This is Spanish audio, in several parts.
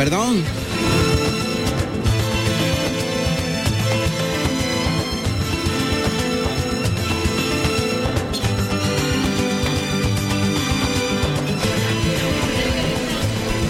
Perdón.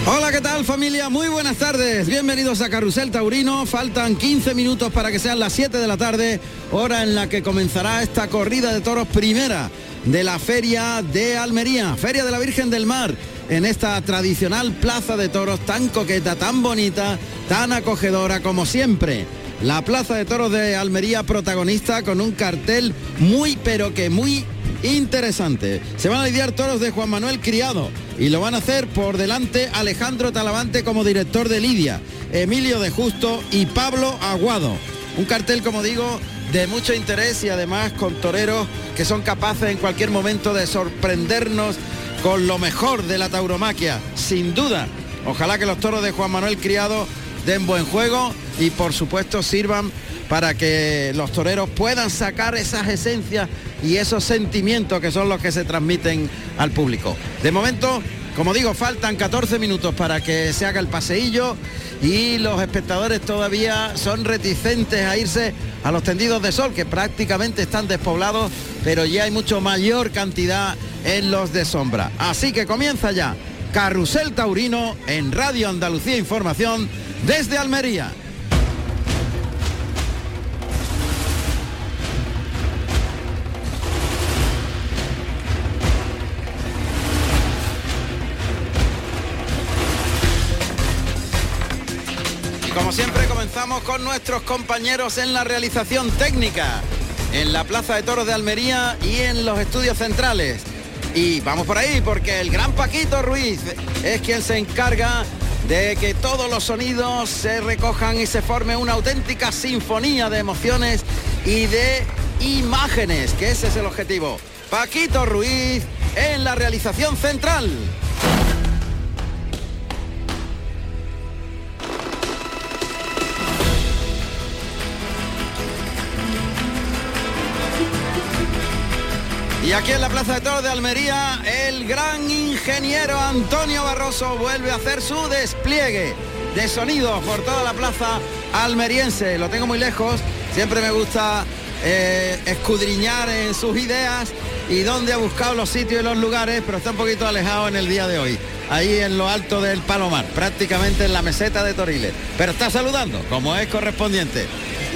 Hola, ¿qué tal familia? Muy buenas tardes. Bienvenidos a Carrusel Taurino. Faltan 15 minutos para que sean las 7 de la tarde, hora en la que comenzará esta corrida de toros primera de la Feria de Almería, Feria de la Virgen del Mar, en esta tradicional plaza de toros tan coqueta, tan bonita, tan acogedora como siempre. La Plaza de Toros de Almería protagonista con un cartel muy pero que muy interesante. Se van a lidiar toros de Juan Manuel Criado y lo van a hacer por delante Alejandro Talavante como director de Lidia, Emilio de Justo y Pablo Aguado. Un cartel, como digo, de mucho interés y además con toreros que son capaces en cualquier momento de sorprendernos con lo mejor de la tauromaquia, sin duda. Ojalá que los toros de Juan Manuel Criado den buen juego y por supuesto sirvan para que los toreros puedan sacar esas esencias y esos sentimientos que son los que se transmiten al público. De momento, como digo, faltan 14 minutos para que se haga el paseillo y los espectadores todavía son reticentes a irse a los tendidos de sol, que prácticamente están despoblados, pero ya hay mucho mayor cantidad en los de sombra. Así que comienza ya Carrusel Taurino en Radio Andalucía Información desde Almería. Como siempre comenzamos con nuestros compañeros en la realización técnica, en la Plaza de Toros de Almería y en los estudios centrales. Y vamos por ahí porque el gran Paquito Ruiz es quien se encarga de que todos los sonidos se recojan y se forme una auténtica sinfonía de emociones y de imágenes, que ese es el objetivo. Paquito Ruiz en la realización central. Y aquí en la Plaza de Toros de Almería, el gran ingeniero Antonio Barroso vuelve a hacer su despliegue de sonido por toda la plaza almeriense. Lo tengo muy lejos, siempre me gusta eh, escudriñar en sus ideas y dónde ha buscado los sitios y los lugares, pero está un poquito alejado en el día de hoy. Ahí en lo alto del Palomar, prácticamente en la meseta de Toriles. Pero está saludando, como es correspondiente.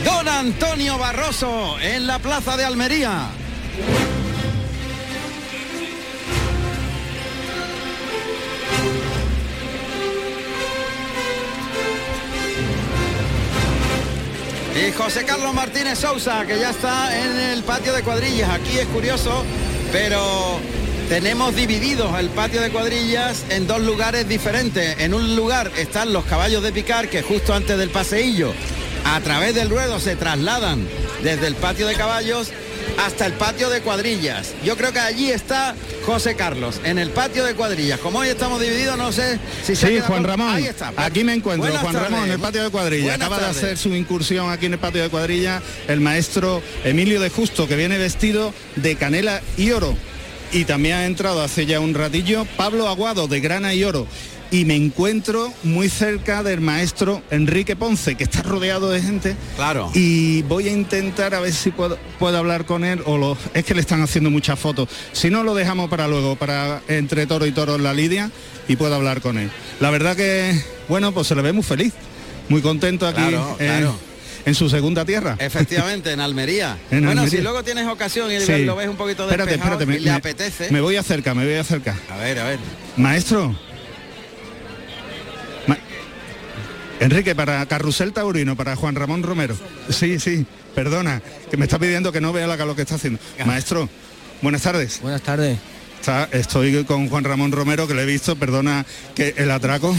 Don Antonio Barroso en la Plaza de Almería. Y José Carlos Martínez Sousa, que ya está en el patio de cuadrillas. Aquí es curioso, pero tenemos divididos el patio de cuadrillas en dos lugares diferentes. En un lugar están los caballos de picar, que justo antes del paseillo, a través del ruedo se trasladan desde el patio de caballos hasta el patio de cuadrillas. Yo creo que allí está José Carlos, en el patio de cuadrillas. Como hoy estamos divididos, no sé si se Sí, Juan con- Ramón. Ahí está. Aquí me encuentro, Buenas Juan tardes. Ramón, en el patio de cuadrilla. Buenas Acaba de hacer su incursión aquí en el patio de cuadrilla el maestro Emilio de Justo, que viene vestido de canela y oro. Y también ha entrado hace ya un ratillo Pablo Aguado de grana y oro. Y me encuentro muy cerca del maestro Enrique Ponce, que está rodeado de gente. Claro. Y voy a intentar a ver si puedo, puedo hablar con él o lo, es que le están haciendo muchas fotos. Si no, lo dejamos para luego, para entre toro y toro en la lidia y puedo hablar con él. La verdad que, bueno, pues se le ve muy feliz, muy contento aquí Claro, en, claro. en su segunda tierra. Efectivamente, en Almería. En bueno, Almería. si luego tienes ocasión y Sí. lo ves un poquito Espérate, despejado espérate, me, y le me- apetece. me voy acerca, me voy acerca. A ver, a ver. Maestro. Enrique, para Carrusel Taurino, para Juan Ramón Romero. Sí, sí, perdona, que me está pidiendo que no vea la, lo que está haciendo. Maestro, buenas tardes. Buenas tardes. Está- estoy con Juan Ramón Romero, que le he visto, perdona que el atraco.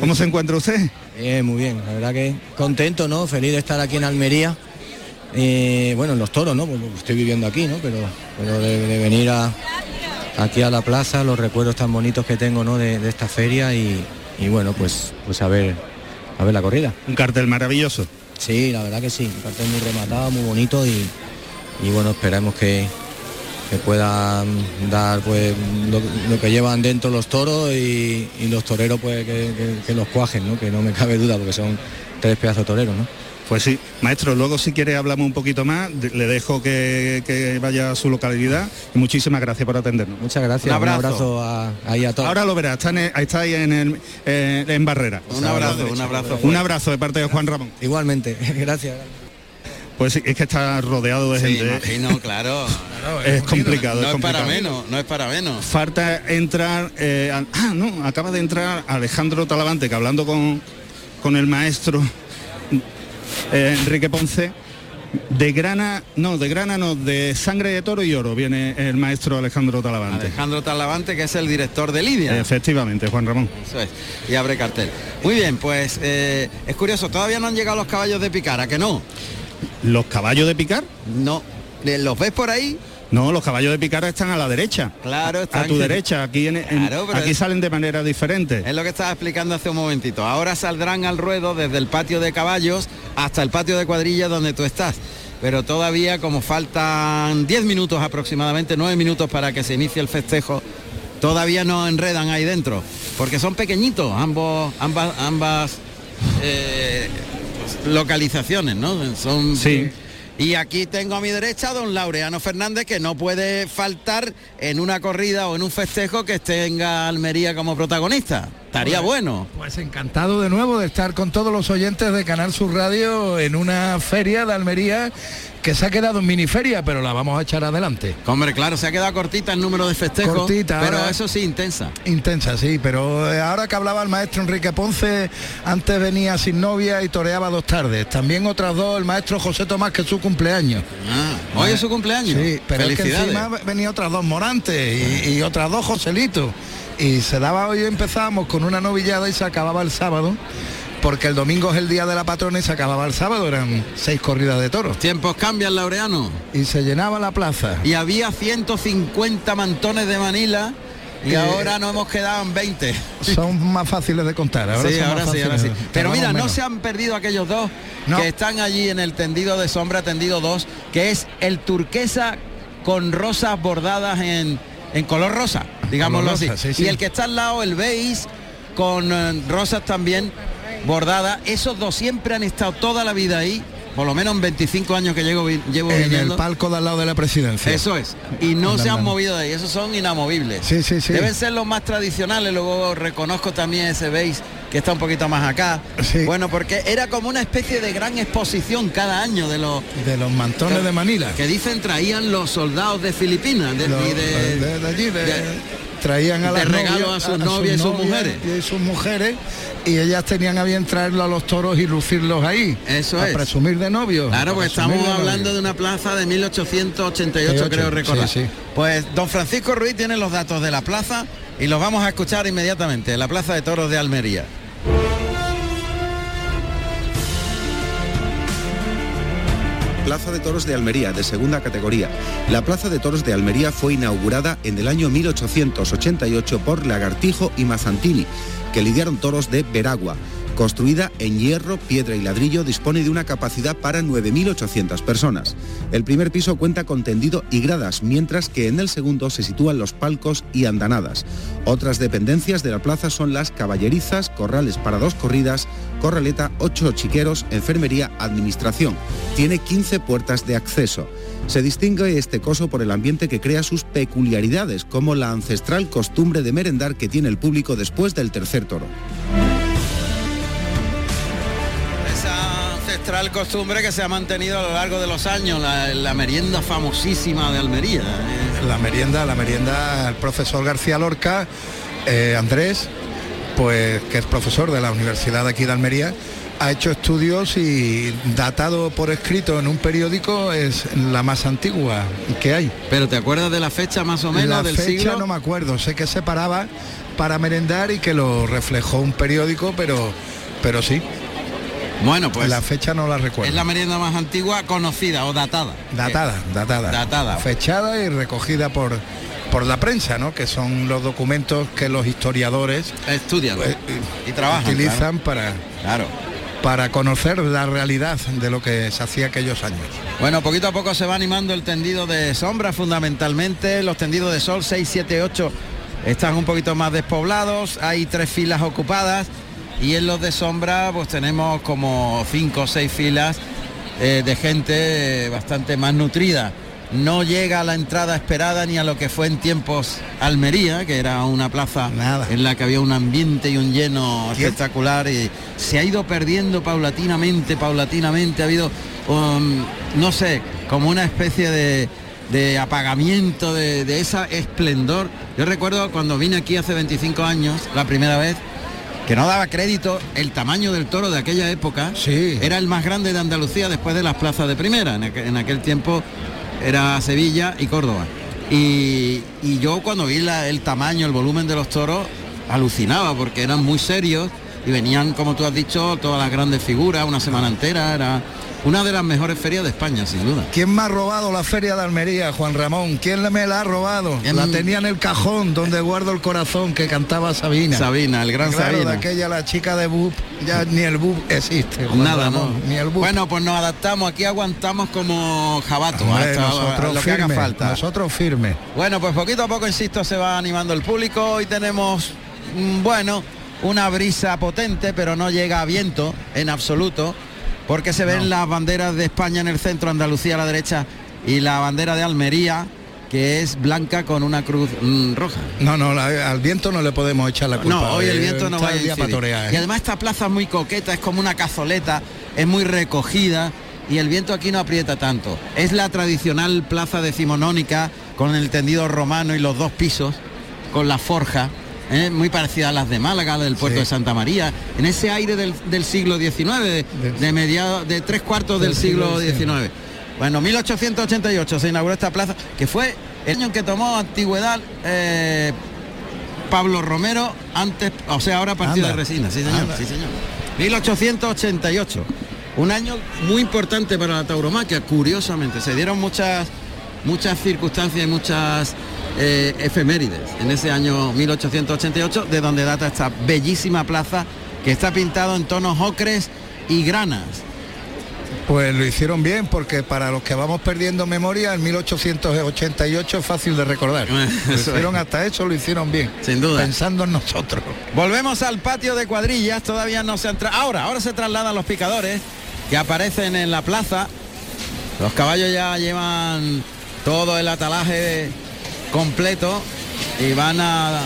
¿Cómo se encuentra usted? Bien, muy bien. La verdad que contento, ¿no? Feliz de estar aquí en Almería. Eh, bueno, en los toros, ¿no? Porque estoy viviendo aquí, ¿no? Pero, pero de, de venir a, aquí a la plaza, los recuerdos tan bonitos que tengo, ¿no? De, de esta feria y, y bueno, pues, pues a ver, a ver la corrida. Un cartel maravilloso. Sí, la verdad que sí. Un cartel muy rematado, muy bonito y, y bueno, esperamos que, que puedan dar pues lo, que llevan dentro los toros y, los toreros pues que, los cuajen, ¿no? que no me cabe duda porque son tres pedazos toreros. ¿no? Pues sí, maestro, luego si quiere hablamos un poquito más, le dejo que, vaya a su localidad y muchísimas gracias por atendernos. Muchas gracias, un abrazo, a, ahí a todos. Ahora lo verá, está, ahí en, el, eh, en Barrera. Un abrazo, un abrazo. Un abrazo de parte de Juan Ramón. Igualmente, gracias. Pues es que está rodeado de gente. ¿eh? Imagino, claro. es, complicado. No es, para menos, no es para menos. Falta entrar, eh, ah, no, acaba de entrar Alejandro Talavante, que hablando con, con el maestro eh, Enrique Ponce, de grana, no, de grana no, de sangre de toro y oro viene el maestro Alejandro Talavante. Alejandro Talavante, que es el director de Lidia. Efectivamente, Juan Ramón. Eso es. Y abre cartel. Muy bien, pues es curioso, todavía no han llegado los caballos de Picara, que no. ¿Los caballos de picar? No. ¿Los ves por ahí? No, los caballos de picar están a la derecha. Claro, están a tu derecha. Aquí, aquí salen de manera diferente. Es lo que estaba explicando hace un momentito. Ahora saldrán al ruedo desde el patio de caballos hasta el patio de cuadrilla donde tú estás. Pero todavía como faltan 10 minutos aproximadamente, 9 minutos para que se inicie el festejo, todavía no enredan ahí dentro. Porque son pequeñitos ambos, ambas, ambas eh, localizaciones, ¿no? Son sí. Y aquí tengo a mi derecha a don Laureano Fernández, que no puede faltar en una corrida o en un festejo que tenga Almería como protagonista. Estaría pues, bueno. Pues encantado de nuevo de estar con todos los oyentes de Canal Sur Radio en una feria de Almería que se ha quedado en miniferia, pero la vamos a echar adelante. Hombre, claro, se ha quedado cortita el número de festejos. Cortita, pero eso sí, intensa. Intensa, sí, pero eh, ahora que hablaba el maestro Enrique Ponce, antes venía sin novia y toreaba dos tardes. También otras dos, el maestro José Tomás, que es su cumpleaños. Ah, hoy es su cumpleaños. Sí, pero es que encima venía otras dos Morantes y, y otras dos Joselitos. Y se daba hoy, empezábamos con una novillada y se acababa el sábado porque el domingo es el día de la patrona y se acababa el sábado, eran seis corridas de toros. Tiempos cambian, Laureano. Y se llenaba la plaza. Y había 150 mantones de Manila y ahora no hemos quedado en 20. Son más fáciles de contar. Ahora sí, ahora sí, ahora sí. Pero mira, no se han perdido aquellos dos que están allí en el tendido de sombra, tendido 2, que es el turquesa con rosas bordadas en, en color rosa, digámoslo así. Y el que está al lado, el beige, con eh, rosas también bordada. Esos dos siempre han estado toda la vida ahí, por lo menos en 25 años que llevo, llevo en el palco de al lado de la presidencia. Eso es. Y no se han movido de ahí, esos son inamovibles. Sí, sí, sí. Deben ser los más tradicionales, luego reconozco también ese veis que está un poquito más acá. Bueno, porque era como una especie de gran exposición cada año de los de los mantones de Manila. Que dicen traían los soldados de Filipinas, de, allí, traían a las regalo a sus novias y sus mujeres. Y sus mujeres y ellas tenían a bien traerlo a los toros y lucirlos ahí. Eso es. presumir de novio. Claro, pues estamos hablando de una plaza de 1888, creo recordar. Pues don Francisco Ruiz tiene los datos de la plaza y los vamos a escuchar inmediatamente. La plaza de toros de Almería. Plaza de Toros de Almería, de segunda categoría. La Plaza de Toros de Almería fue inaugurada en el año 1888 por Lagartijo y Mazantini, que lidiaron toros de Veragua. Construida en hierro, piedra y ladrillo, dispone de una capacidad para 9.800 personas. El primer piso cuenta con tendido y gradas, mientras que en el segundo se sitúan los palcos y andanadas. Otras dependencias de la plaza son las caballerizas, corrales para dos corridas, corraleta, ocho chiqueros, enfermería, administración. Tiene 15 puertas de acceso. Se distingue este coso por el ambiente que crea sus peculiaridades, como la ancestral costumbre de merendar que tiene el público después del tercer toro. Costumbre que se ha mantenido a lo largo de los años, la, merienda famosísima de Almería. ¿eh? La merienda, la merienda, el profesor García Lorca, eh, Andrés, pues que es profesor de la Universidad de aquí de Almería, ha hecho estudios y datado por escrito en un periódico es la más antigua que hay. Pero ¿te acuerdas de la fecha más o menos la del fecha no me acuerdo, sé que se paraba para merendar y que lo reflejó un periódico, pero pero sí. Bueno, pues. La fecha no la recuerdo. Es la merienda más antigua conocida o datada. Datada, datada. Datada. Fechada y recogida por por la prensa, ¿no? Que son los documentos que los historiadores estudian pues, y trabajan utilizan para Claro. para conocer la realidad de lo que se hacía aquellos años. Bueno, poquito a poco se va animando el tendido de sombra fundamentalmente, los tendidos de sol 6, 7, 8 están un poquito más despoblados, hay tres filas ocupadas y en los de sombra pues tenemos como cinco o seis filas eh, de gente eh, bastante más nutrida. No llega a la entrada esperada ni a lo que fue en tiempos Almería, que era una plaza en la que había un ambiente y un lleno espectacular y se ha ido perdiendo paulatinamente, paulatinamente, ha habido, um, no sé, como una especie de, de apagamiento de, de esa esplendor. Yo recuerdo cuando vine aquí hace 25 años, la primera vez, que no daba crédito el tamaño del toro de aquella época. Sí. Era el más grande de Andalucía después de las plazas de primera. En aquel, en aquel tiempo era Sevilla y Córdoba. Y, y yo cuando vi la- el tamaño, el volumen de los toros, alucinaba porque eran muy serios y venían, como tú has dicho, todas las grandes figuras, una semana entera. Era una de las mejores ferias de España, sin duda. ¿Quién me ha robado la feria de Almería, Juan Ramón? ¿Quién me la ha robado? Em- La tenía en el cajón donde guardo el corazón que cantaba Sabina. Sabina, el gran Claro, Sabina. de aquella la chica de Bub, ya ni el Bub existe. Juan Nada, no. Ni el Bub. Bueno, pues nos adaptamos, aquí aguantamos como jabato, Hombre, hasta nosotros lo que haga firme, falta. nosotros firmes. Bueno, pues poquito a poco, insisto, se va animando el público. Hoy tenemos, mm, bueno, una brisa potente, pero no llega a viento en absoluto, porque se ven las banderas de España en el centro, Andalucía a la derecha, y la bandera de Almería, que es blanca con una cruz mm, roja. No, no, la- al viento no le podemos echar la culpa. No, hoy el Eh, viento no va a ¿eh? Y además esta plaza es muy coqueta, es como una cazoleta, es muy recogida y el viento aquí no aprieta tanto. Es la tradicional plaza decimonónica con el tendido romano y los dos pisos, con la forja, ¿eh? muy parecida a las de Málaga, del puerto Sí. de Santa María, en ese aire del, del siglo XIX, de, de mediados, de tres cuartos del, Del siglo siglo XIX. Bueno, 1888 se inauguró esta plaza, que fue el año en que tomó antigüedad eh, Pablo Romero, antes, o sea, ahora partido Anda. de resina, sí señor, Anda. sí señor. 1888. Un año muy importante para la tauromaquia, curiosamente. Se dieron muchas, muchas circunstancias y muchas eh, efemérides en ese año 1888, de donde data esta bellísima plaza que está pintado en tonos ocres y granas. Pues lo hicieron bien porque para los que vamos perdiendo memoria, en 1888 es fácil de recordar. Lo hicieron hasta eso, lo hicieron bien. Sin duda. Pensando en nosotros. Volvemos al patio de cuadrillas, todavía no se han ahora, ahora se trasladan los picadores que aparecen en la plaza. Los caballos ya llevan todo el atalaje completo y van a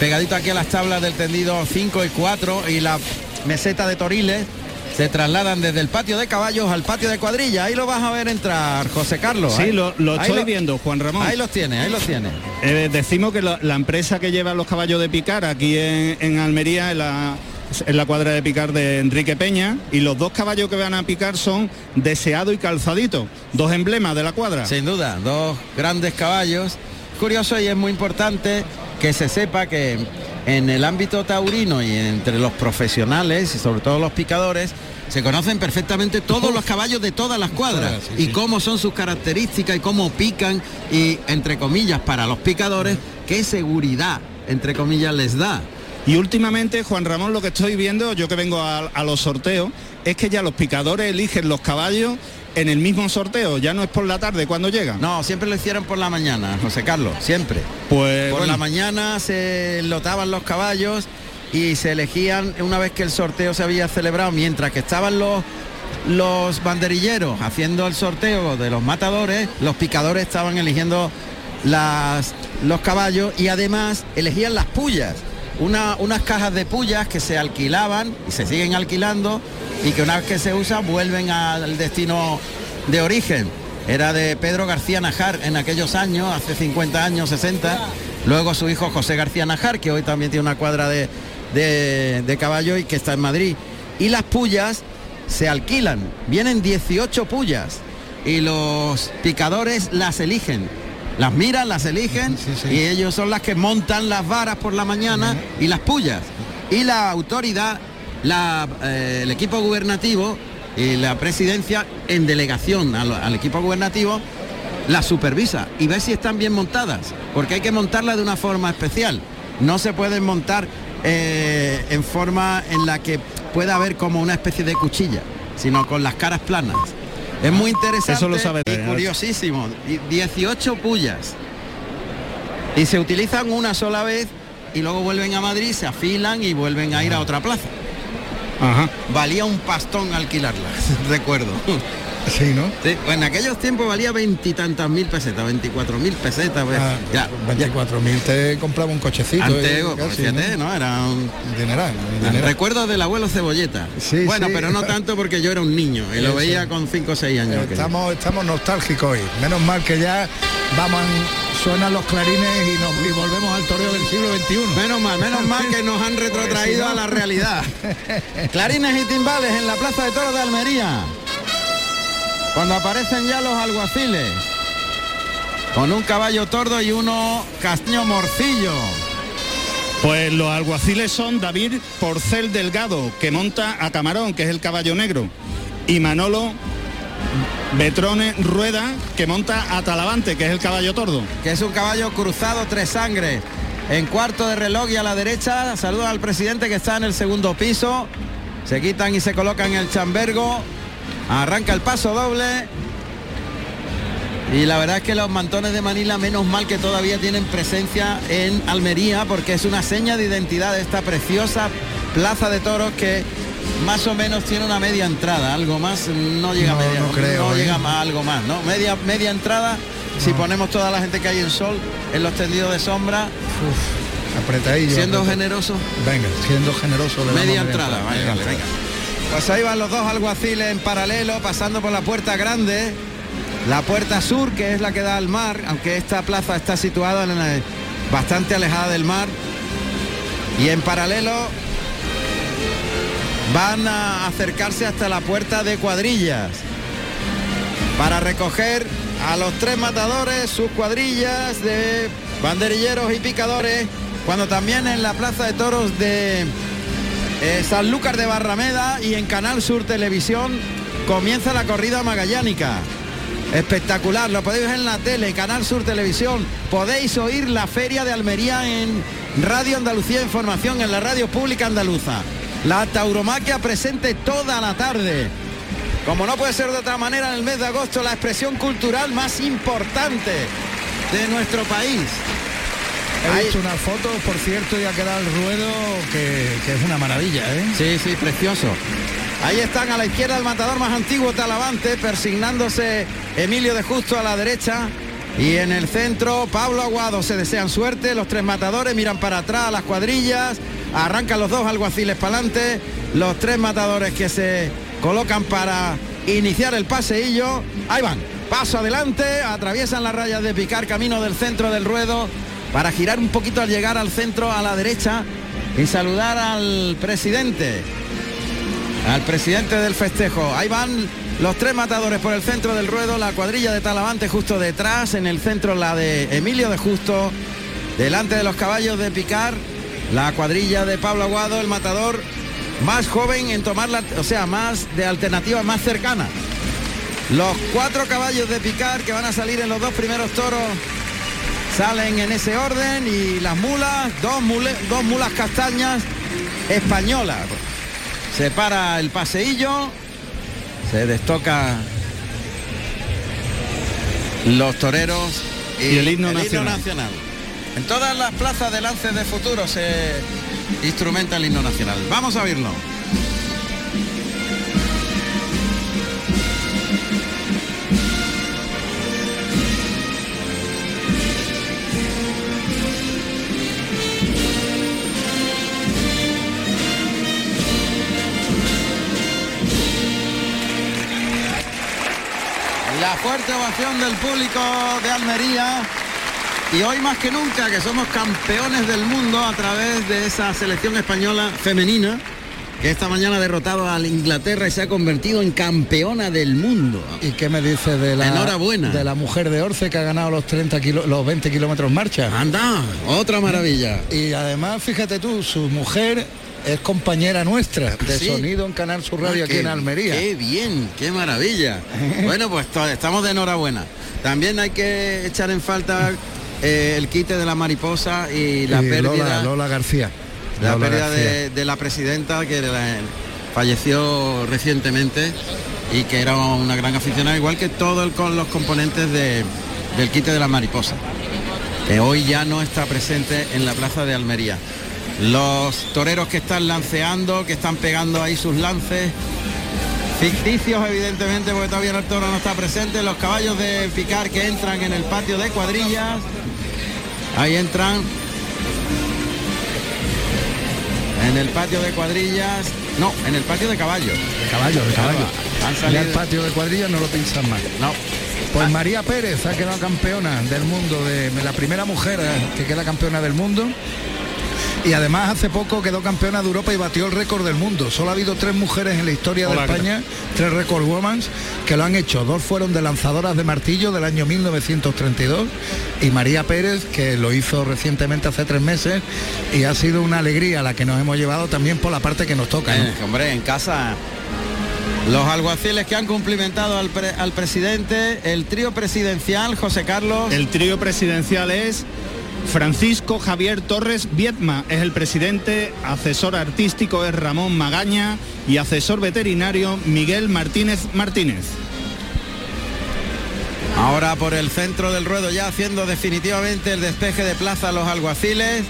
pegadito aquí a las tablas del tendido 5 y 4 y la meseta de Toriles se trasladan desde el patio de caballos al patio de cuadrilla. Ahí lo vas a ver entrar, José Carlos. Sí, ¿eh? lo, estoy viendo, Juan Ramón. Ahí los tiene, ahí los tiene. Eh, decimos que la, la empresa que lleva los caballos de picar aquí en, en Almería en la, en la cuadra de picar de Enrique Peña y los dos caballos que van a picar son Deseado y Calzadito, dos emblemas de la cuadra. Sin duda, dos grandes caballos. Curioso y es muy importante que se sepa que en el ámbito taurino y entre los profesionales y sobre todo los picadores se conocen perfectamente todos los caballos de todas las cuadras sí, y cómo son sus características y cómo pican y entre comillas para los picadores qué seguridad entre comillas les da. Y últimamente, Juan Ramón, lo que estoy viendo, yo que vengo a, a los sorteos, es que ya los picadores eligen los caballos en el mismo sorteo, ya no es por la tarde cuando llegan. No, siempre lo hicieron por la mañana, José Carlos, siempre. Pues Por bueno, la mañana se lotaban los caballos y se elegían una vez que el sorteo se había celebrado, mientras que estaban los los banderilleros haciendo el sorteo de los matadores, los picadores estaban eligiendo las, los caballos y además elegían las pullas. Una- unas cajas de pullas que se alquilaban y se siguen alquilando y que una vez que se usan vuelven al destino de origen. Era de Pedro García Najar en aquellos años, hace 50 años, 60. Luego su hijo José García Najar, que hoy también tiene una cuadra de, de, de caballo y que está en Madrid. Y las pullas se alquilan. Vienen 18 pullas y los picadores las eligen. Las miran, las eligen Sí, sí. y ellos son las que montan las varas por la mañana y las pullas. Y la autoridad, la, eh, el equipo gubernativo y la presidencia en delegación al, al equipo gubernativo las supervisa y ve si están bien montadas, porque hay que montarlas de una forma especial. No se pueden montar eh, en forma en la que pueda haber como una especie de cuchilla, sino con las caras planas. Es muy interesante Eso lo sabe y curiosísimo. Y 18 pullas. Y se utilizan una sola vez y luego vuelven a Madrid, se afilan y vuelven a ir a otra plaza. Ajá. Valía un pastón alquilarlas, recuerdo. Sí, ¿no? Sí, pues en aquellos tiempos valía veintitantas mil pesetas, 24 mil pesetas. pues, Ah, ya, 24.000 te compraba un cochecito. Antes, eh, casi, fíjate, ¿no? ¿no? Era un dineral, un dineral. recuerdo del abuelo Cebolleta. Sí, bueno, sí. pero no tanto porque yo era un niño y lo veía con 5 o 6 años. aquello. Estamos, estamos nostálgicos hoy. Menos mal que ya vamos, suenan los clarines y, nos, y volvemos al toreo del siglo XXI. Menos mal, menos mal que nos han retrotraído a la realidad. Clarines y timbales en la Plaza de Toros de Almería. Cuando aparecen ya los alguaciles. Con un caballo tordo y uno castaño morcillo. Pues los alguaciles son David Porcel Delgado, que monta a Camarón, que es el caballo negro, y Manolo Betrone Rueda, que monta a Talavante, que es el caballo tordo. que es un caballo cruzado tres sangres. En cuarto de reloj y a la derecha, saludan al presidente que está en el segundo piso. Se quitan y se colocan el chambergo. Arranca el paso doble. Y la verdad es que los mantones de Manila, menos mal que todavía tienen presencia en Almería, porque es una seña de identidad de esta preciosa plaza de toros que más o menos tiene una media entrada, algo más, no llega No, a media, no creo, no ¿eh? llega a algo más, ¿no? Media, media entrada, si ponemos toda la gente que hay en sol, en los tendidos de sombra, Uf, apretadillo. siendo apretadillo. generoso, Venga, siendo generoso. le media entrada, venga. Pues ahí van los dos alguaciles en paralelo, pasando por la puerta grande, la puerta sur, que es la que da al mar, aunque esta plaza está situada en bastante alejada del mar. Y en paralelo van a acercarse hasta la puerta de cuadrillas para recoger a los tres matadores, sus cuadrillas de banderilleros y picadores, cuando también en la plaza de toros de eh, Sanlúcar de Barrameda y en Canal Sur Televisión comienza la corrida magallánica. Espectacular, lo podéis ver en la tele, Canal Sur Televisión. Podéis oír la feria de Almería en Radio Andalucía Información, en la radio pública andaluza. La tauromaquia presente toda la tarde. Como no puede ser de otra manera, en el mes de agosto, la expresión cultural más importante de nuestro país. He Ahí- visto unas fotos, por cierto, y ha quedado el ruedo que, que es una maravilla, ¿eh? Sí, sí, precioso. Ahí están a la izquierda el matador más antiguo Talavante, persignándose Emilio de Justo a la derecha. Y en el centro, Pablo Aguado se desean suerte. Los tres matadores miran para atrás a las cuadrillas. Arrancan los dos alguaciles para adelante. Los tres matadores que se colocan para iniciar el paseillo. Ahí van. Paso adelante. Atraviesan las rayas de picar camino del centro del ruedo para girar un poquito al llegar al centro a la derecha y saludar al presidente al presidente del festejo. Ahí van los tres matadores por el centro del ruedo, la cuadrilla de Talavante justo detrás, en el centro la de Emilio de Justo, delante de los caballos de Picar, la cuadrilla de Pablo Aguado, el matador más joven en tomar la, o sea, más de alternativa más cercana. Los cuatro caballos de Picar que van a salir en los dos primeros toros salen en ese orden y las mulas, dos, mule- dos mulas castañas españolas. Se para el paseillo, se destoca los toreros Y el himno nacional. nacional. En todas las plazas de lances de futuro se instrumenta el himno nacional. Vamos a oírlo. Fuerte ovación del público de Almería. Y hoy más que nunca que somos campeones del mundo a través de esa selección española femenina que esta mañana ha derrotado a la Inglaterra y se ha convertido en campeona del mundo. ¿Y qué me dice de la, Enhorabuena. de la mujer de Orce que ha ganado los 30 kilo- los 20 kilómetros marcha? Anda, otra maravilla. Y además, fíjate tú, su mujer es compañera nuestra de Sí. sonido en Canal Sur Radio Ah, aquí qué- en Almería. Qué bien, qué maravilla. bueno, pues estamos de enhorabuena. También hay que echar en falta eh, el quite de la mariposa y la Y pérdida. Lola, Lola García. La Lola pérdida García. de, de la presidenta, que la- falleció recientemente y que era una gran aficionada, igual que todos con los componentes de, del quite de la mariposa, que hoy ya no está presente en la plaza de Almería. Los toreros que están lanceando, que están pegando ahí sus lances, ficticios evidentemente porque todavía el toro no está presente, los caballos de picar que entran en el patio de cuadrillas, ahí entran en el patio de cuadrillas, no, en el patio de caballos. De caballos, de caballos. Han salido, el patio de cuadrillas no lo piensan más. no, Pues María Pérez ha quedado campeona del mundo, de la primera mujer que queda campeona del mundo. Y además hace poco quedó campeona de Europa y batió el récord del mundo. Solo ha habido tres mujeres en la historia Hola, de ¿qué España, tres record womans, que lo han hecho. Dos fueron de lanzadoras de martillo del año 1932 y María Pérez, que lo hizo recientemente hace tres meses. Y ha sido una alegría la que nos hemos llevado también por la parte que nos toca. ¿no? Eh, hombre, en casa los alguaciles que han cumplimentado al, pre- al presidente, el trío presidencial, José Carlos. El trío presidencial es Francisco Javier Torres Viedma, es el presidente, asesor artístico es Ramón Magaña y asesor veterinario Miguel Martínez Martínez. Ahora por el centro del ruedo ya haciendo definitivamente el despeje de plaza a los alguaciles.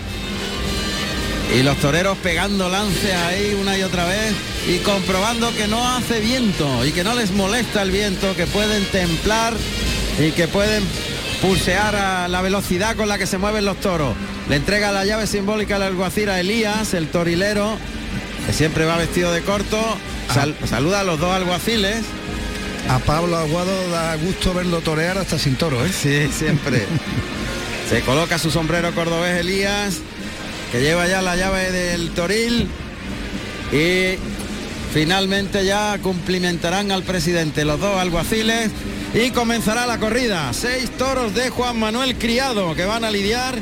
Y los toreros pegando lances ahí una y otra vez y comprobando que no hace viento y que no les molesta el viento, que pueden templar y que pueden pulsear a la velocidad con la que se mueven los toros. Le entrega la llave simbólica al alguacil a Elías, el torilero, que siempre va vestido de corto. Sal- saluda a los dos alguaciles. A Pablo Aguado da gusto verlo torear hasta sin toro, ¿eh? Sí, siempre. Se coloca su sombrero cordobés Elías, que lleva ya la llave del toril. Y finalmente ya cumplimentarán al presidente los dos alguaciles. Y comenzará la corrida. Seis toros de Juan Manuel Criado que van a lidiar.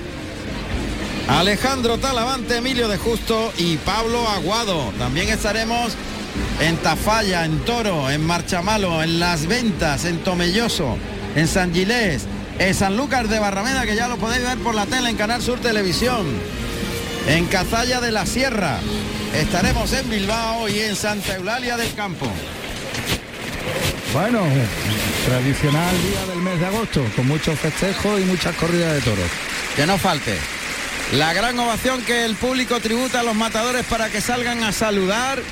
Alejandro Talavante, Emilio de Justo y Pablo Aguado. También estaremos en Tafalla, en Toro, en Marchamalo, en Las Ventas, en Tomelloso, en San Gilés, en San Lucas de Barrameda, que ya lo podéis ver por la tele en Canal Sur Televisión, en Cazalla de la Sierra, estaremos en Bilbao y en Santa Eulalia del Campo. Bueno, tradicional día del mes de agosto, con muchos festejos y muchas corridas de toros. Que no falte. La gran ovación que el público tributa a los matadores para que salgan a saludar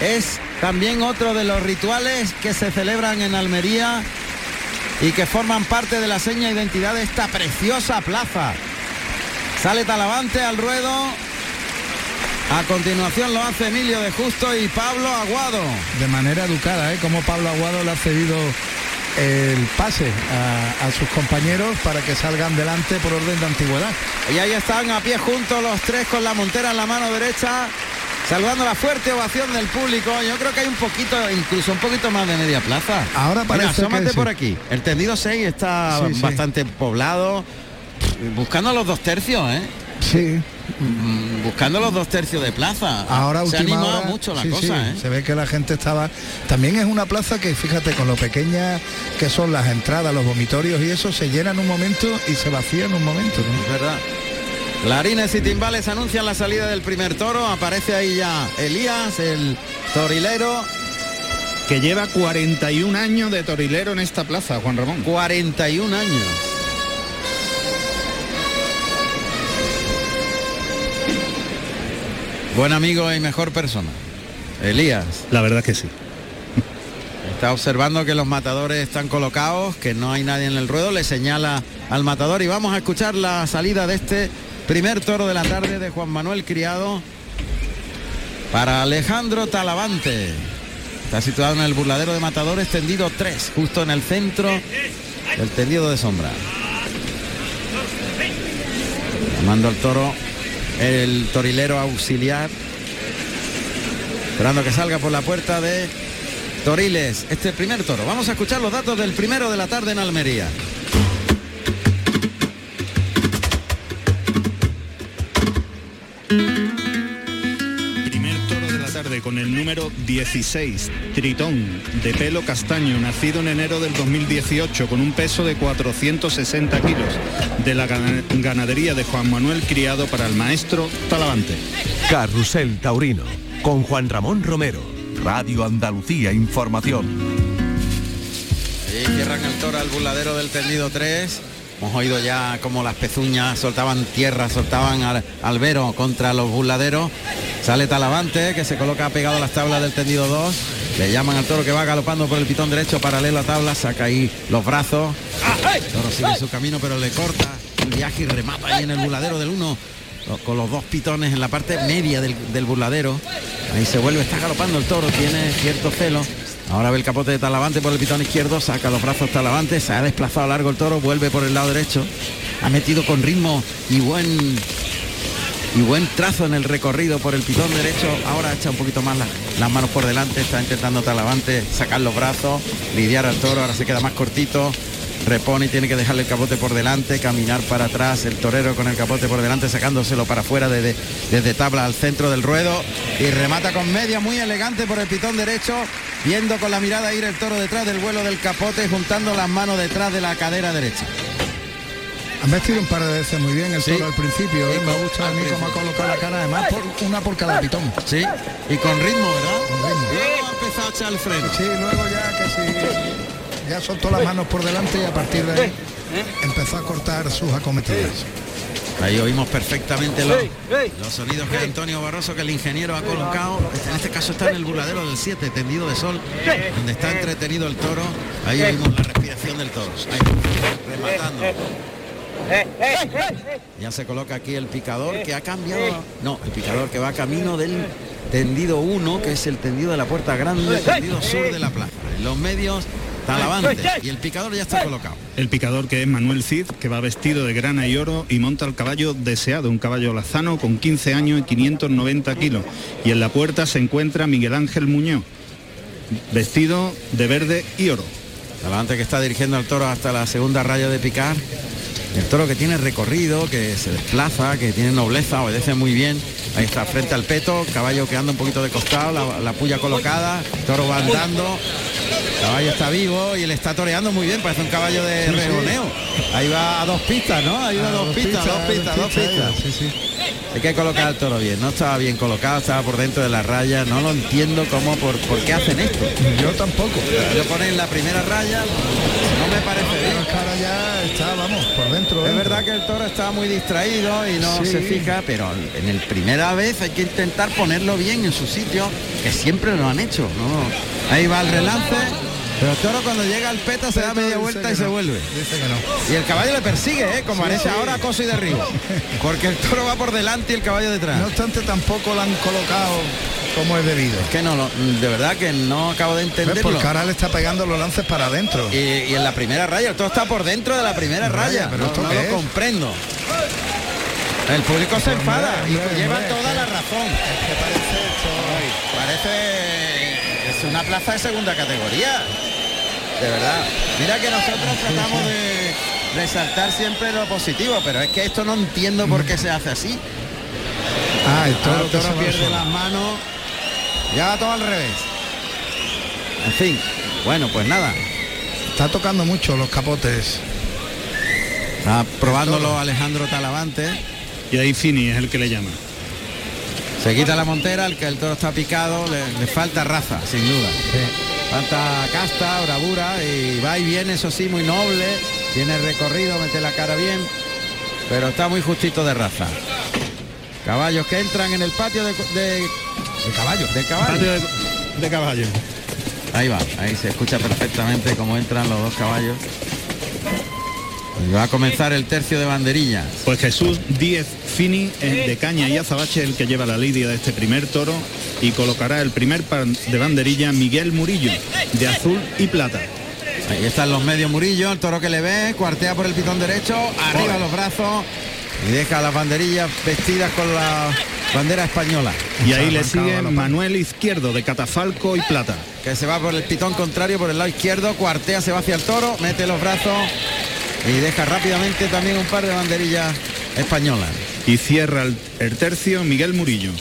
es también otro de los rituales que se celebran en Almería y que forman parte de la seña identidad de esta preciosa plaza. Sale Talavante al ruedo. A continuación lo hace Emilio de Justo y Pablo Aguado. De manera educada, ¿eh? Como Pablo Aguado le ha cedido el pase a, a sus compañeros para que salgan delante por orden de antigüedad. Y ahí están a pie juntos los tres con la montera en la mano derecha, saludando la fuerte ovación del público. Yo creo que hay un poquito, incluso un poquito más de media plaza. Ahora Mira, parece asómate que sí. por aquí. El tendido 6 está Sí, sí. bastante poblado, buscando los dos tercios, ¿eh? Sí, Mm, Buscando los dos tercios de plaza. ahora Se última anima hora, mucho la sí, cosa, sí, ¿eh? Se ve que la gente estaba. También es una plaza que, fíjate, con lo pequeña que son las entradas, los vomitorios y eso, se llena en un momento y se vacía en un momento. ¿no? Es verdad. Clarines y timbales anuncian la salida del primer toro. Aparece ahí ya Elías, el torilero. Que lleva 41 años de torilero en esta plaza, Juan Ramón. 41 años. Buen amigo y mejor persona. Elías La verdad que sí. está observando que los matadores están colocados, que no hay nadie en el ruedo, le señala al matador y vamos a escuchar la salida de este primer toro de la tarde de Juan Manuel Criado para Alejandro Talavante. Está situado en el burladero de matadores tendido 3, justo en el centro del tendido de sombra. Llamando al toro el torilero auxiliar. Esperando que salga por la puerta de Toriles, este primer toro. Vamos a escuchar los datos del primero de la tarde en Almería. Tarde con el número 16, Tritón, de pelo castaño, nacido en enero del 2018, con un peso de 460 kilos, de la gana- ganadería de Juan Manuel Criado para el maestro Talavante. Carrusel Taurino con Juan Ramón Romero. Radio Andalucía Información. Y cierran el toro al burladero del tendido 3. Hemos oído ya como las pezuñas soltaban tierra, soltaban al albero contra los burladeros. Sale Talavante, que se coloca pegado a las tablas del tendido 2. Le llaman al toro que va galopando por el pitón derecho paralelo a tabla, saca ahí los brazos. El toro sigue su camino, pero le corta el viaje y remata ahí en el burladero del 1 con los dos pitones en la parte media del, del burladero. Ahí se vuelve, está galopando el toro, tiene cierto celo. Ahora ve el capote de Talavante por el pitón izquierdo, saca los brazos Talavante, se ha desplazado largo el toro, vuelve por el lado derecho. Ha metido con ritmo y buen y buen trazo en el recorrido por el pitón derecho. Ahora echa un poquito más las, las manos por delante, está intentando Talavante sacar los brazos, lidiar al toro, ahora se queda más cortito. Repone y tiene que dejarle el capote por delante, caminar para atrás, el torero con el capote por delante, sacándoselo para afuera desde, desde tabla al centro del ruedo y remata con media muy elegante por el pitón derecho, viendo con la mirada ir el toro detrás del vuelo del capote, juntando las manos detrás de la cadera derecha. Han vestido un par de veces muy bien el Sí. toro al principio, ¿eh? Me gustado a mí cómo ha colocado la cara, además por, una por cada pitón. Sí, y con ritmo, ¿verdad? Con ritmo. Luego ha empezado a echar el freno. Sí, luego ya casi ya soltó las manos por delante y a partir de ahí empezó a cortar sus acometidas. Ahí oímos perfectamente los, los sonidos que Antonio Barroso, que el ingeniero ha colocado. En este caso está en el burladero del 7, tendido de sol, donde está entretenido el toro. Ahí oímos la respiración del toro. Ahí, rematando. Ya se coloca aquí el picador que ha cambiado. No, el picador que va camino del tendido 1, que es el tendido de la puerta grande, el tendido sur de la plaza. En los medios, Talavante. Y el picador ya está colocado. El picador que es Manuel Cid, que va vestido de grana y oro y monta el caballo deseado, un caballo lazano con 15 años y 590 kilos. Y en la puerta se encuentra Miguel Ángel Muñoz, vestido de verde y oro. Talavante que está dirigiendo al toro hasta la segunda raya de picar. El toro que tiene recorrido, que se desplaza, que tiene nobleza, obedece muy bien. Ahí está frente al peto, caballo que anda un poquito de costado, la, la puya colocada, el toro va andando, el caballo está vivo y él está toreando muy bien, parece un caballo de regoneo. Ahí va a dos pistas, ¿no? Ahí va a dos pistas, dos pistas, dos pistas. Sí, sí. Hay que colocar al toro bien, no estaba bien colocado, estaba por dentro de la raya, no lo entiendo cómo, por, por qué hacen esto. Yo tampoco. Lo ponen en la primera raya, no me parece bien. Ya está, vamos, dentro. Es dentro. verdad que el toro está muy distraído y no Sí. se fija, pero en el primera vez hay que intentar ponerlo bien en su sitio, que siempre lo han hecho. ¿no? Ahí va el relance, pero el toro cuando llega al peta se da media vuelta y se no. vuelve. Dice que no. Y el caballo le persigue, ¿eh? como Sí, haré sí. ahora acoso y derribo. Porque el toro va por delante y el caballo detrás. No obstante, tampoco lo han colocado como es debido. Es que no, lo- de verdad que no acabo de ¿Ves? entenderlo. Porque ahora le está pegando los lances para adentro. Y, y en la primera raya, el toro está por dentro de la primera Raya, raya, pero no, ¿esto no lo es? comprendo. El público se enfada y hombre, lleva hombre, toda es la razón. Que parece esto- Parece es una plaza de segunda categoría. De verdad. Mira que nosotros tratamos de resaltar siempre lo positivo, pero es que esto no entiendo por qué se hace así. Ah, el toro, el toro pierde las manos. Ya va todo al revés. En fin. Bueno, pues nada. Está tocando mucho los capotes. Está probándolo Alejandro Talavante. Y ahí Fini es el que le llama. Se quita la montera, el que el toro está picado, le, le falta raza, sin duda. Falta casta, bravura y va y viene, eso sí, muy noble. Tiene recorrido, mete la cara bien, pero está muy justito de raza. Caballos que entran en el patio de, de, de caballos, de. Patio de, de caballo. Ahí va, ahí se escucha perfectamente cómo entran los dos caballos. Y va a comenzar el tercio de banderillas. Pues Jesús Díez Fini de Caña y Azabache el que lleva la lidia de este primer toro y colocará el primer par de banderilla Miguel Murillo de azul y plata. Ahí están los medios Murillo, el toro que le ve, cuartea por el pitón derecho, arriba los brazos y deja las banderillas vestidas con la bandera española. Y ahí le sigue. Manuel Izquierdo de Catafalco y Plata. Que se va por el pitón contrario, por el lado izquierdo, cuartea, se va hacia el toro, mete los brazos y deja rápidamente también un par de banderillas españolas. Y cierra el, el tercio Miguel Murillo.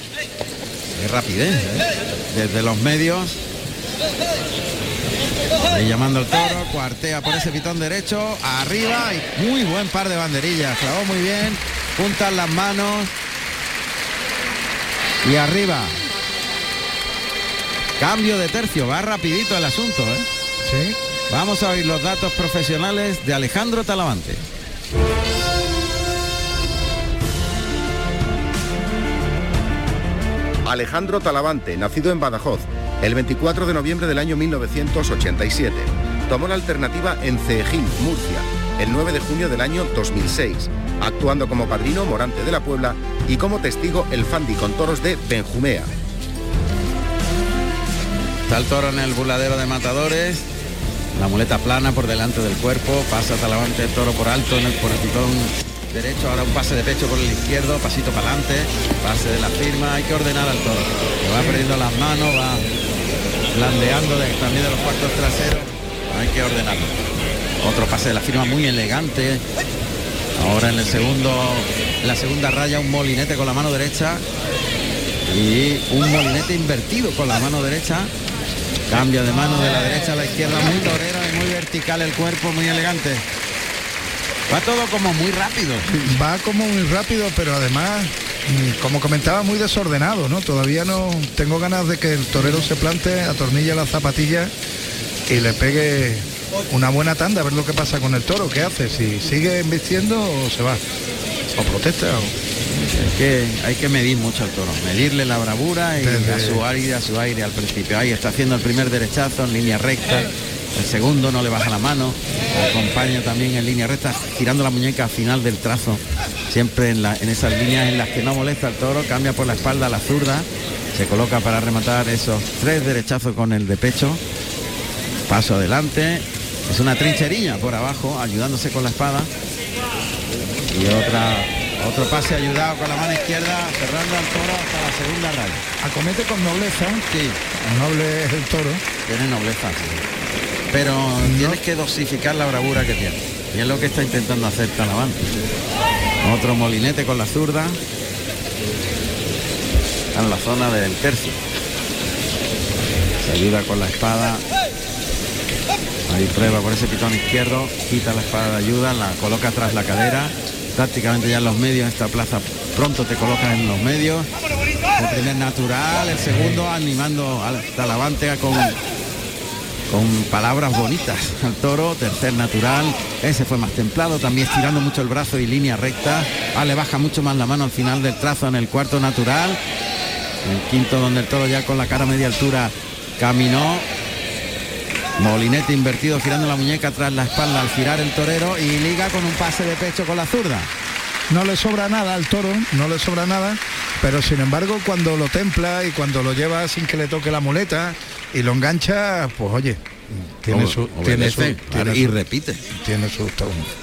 Qué rapidez, ¿eh? Desde los medios. Ahí llamando el toro, cuartea por ese pitón derecho, arriba y muy buen par de banderillas. Clavó muy bien, juntan las manos y arriba. Cambio de tercio, va rapidito el asunto, ¿eh? Sí. Vamos a oír los datos profesionales de Alejandro Talavante. Alejandro Talavante, nacido en Badajoz, el 24 de noviembre del año 1987. Tomó la alternativa en Ceejín, Murcia, el 9 de junio del año 2006, actuando como padrino Morante de la Puebla y como testigo el Fandi con toros de Benjumea. Está el toro en el buladero de matadores, la muleta plana por delante del cuerpo, pasa Talavante el toro por alto en el, por el pitón derecho, ahora un pase de pecho por el izquierdo, pasito para adelante, pase de la firma, hay que ordenar al toro, que va perdiendo las manos, va blandeando de- también de los cuartos traseros, hay que ordenarlo. Otro pase de la firma muy elegante, ahora en el segundo, en la segunda raya un molinete con la mano derecha y un molinete invertido con la mano derecha. Cambia de mano de la derecha a la izquierda, muy torero y muy vertical el cuerpo, muy elegante. Va todo como muy rápido. Va como muy rápido, pero además, mm, como comentaba, muy desordenado, ¿no? Todavía no tengo ganas de que el torero se plante, atornille la zapatilla y le pegue una buena tanda, a ver lo que pasa con el toro, qué hace, si sigue embistiendo o se va, o protesta. o- Es que hay que medir mucho al toro, medirle la bravura y Desde- a su aire, a su aire al principio. Ahí está haciendo el primer derechazo en línea recta, el segundo no le baja la mano, acompaña también en línea recta, girando la muñeca al final del trazo, siempre en, la- en esas líneas en las que no molesta al toro, cambia por la espalda a la zurda, se coloca para rematar esos tres derechazos con el de pecho, paso adelante, es una trincherilla por abajo, ayudándose con la espada. Y otra otro pase ayudado con la mano izquierda cerrando al toro hasta la segunda raya. Acomete con nobleza, sí. Noble es el toro, tiene nobleza sí. pero tienes que dosificar la bravura que tiene. Y es lo que está intentando hacer Talavante. Otro molinete con la zurda. Está en la zona del tercio. Se ayuda con la espada. Ahí prueba por ese pitón izquierdo. Quita la espada de ayuda la coloca tras la cadera prácticamente ya en los medios esta plaza pronto te colocas en los medios. El primer natural el segundo animando al Talavante con con palabras bonitas al toro, tercer natural, ese fue más templado, también estirando mucho el brazo y línea recta, ah, le baja mucho más la mano al final del trazo en el cuarto natural, el quinto donde el toro ya con la cara a media altura caminó, molinete invertido girando la muñeca tras la espalda al girar el torero y liga con un pase de pecho con la zurda. no le sobra nada al toro, no le sobra nada, pero sin embargo cuando lo templa y cuando lo lleva sin que le toque la muleta y lo engancha, pues oye, tiene su, tiene su, tiene y su- repite. tiene sus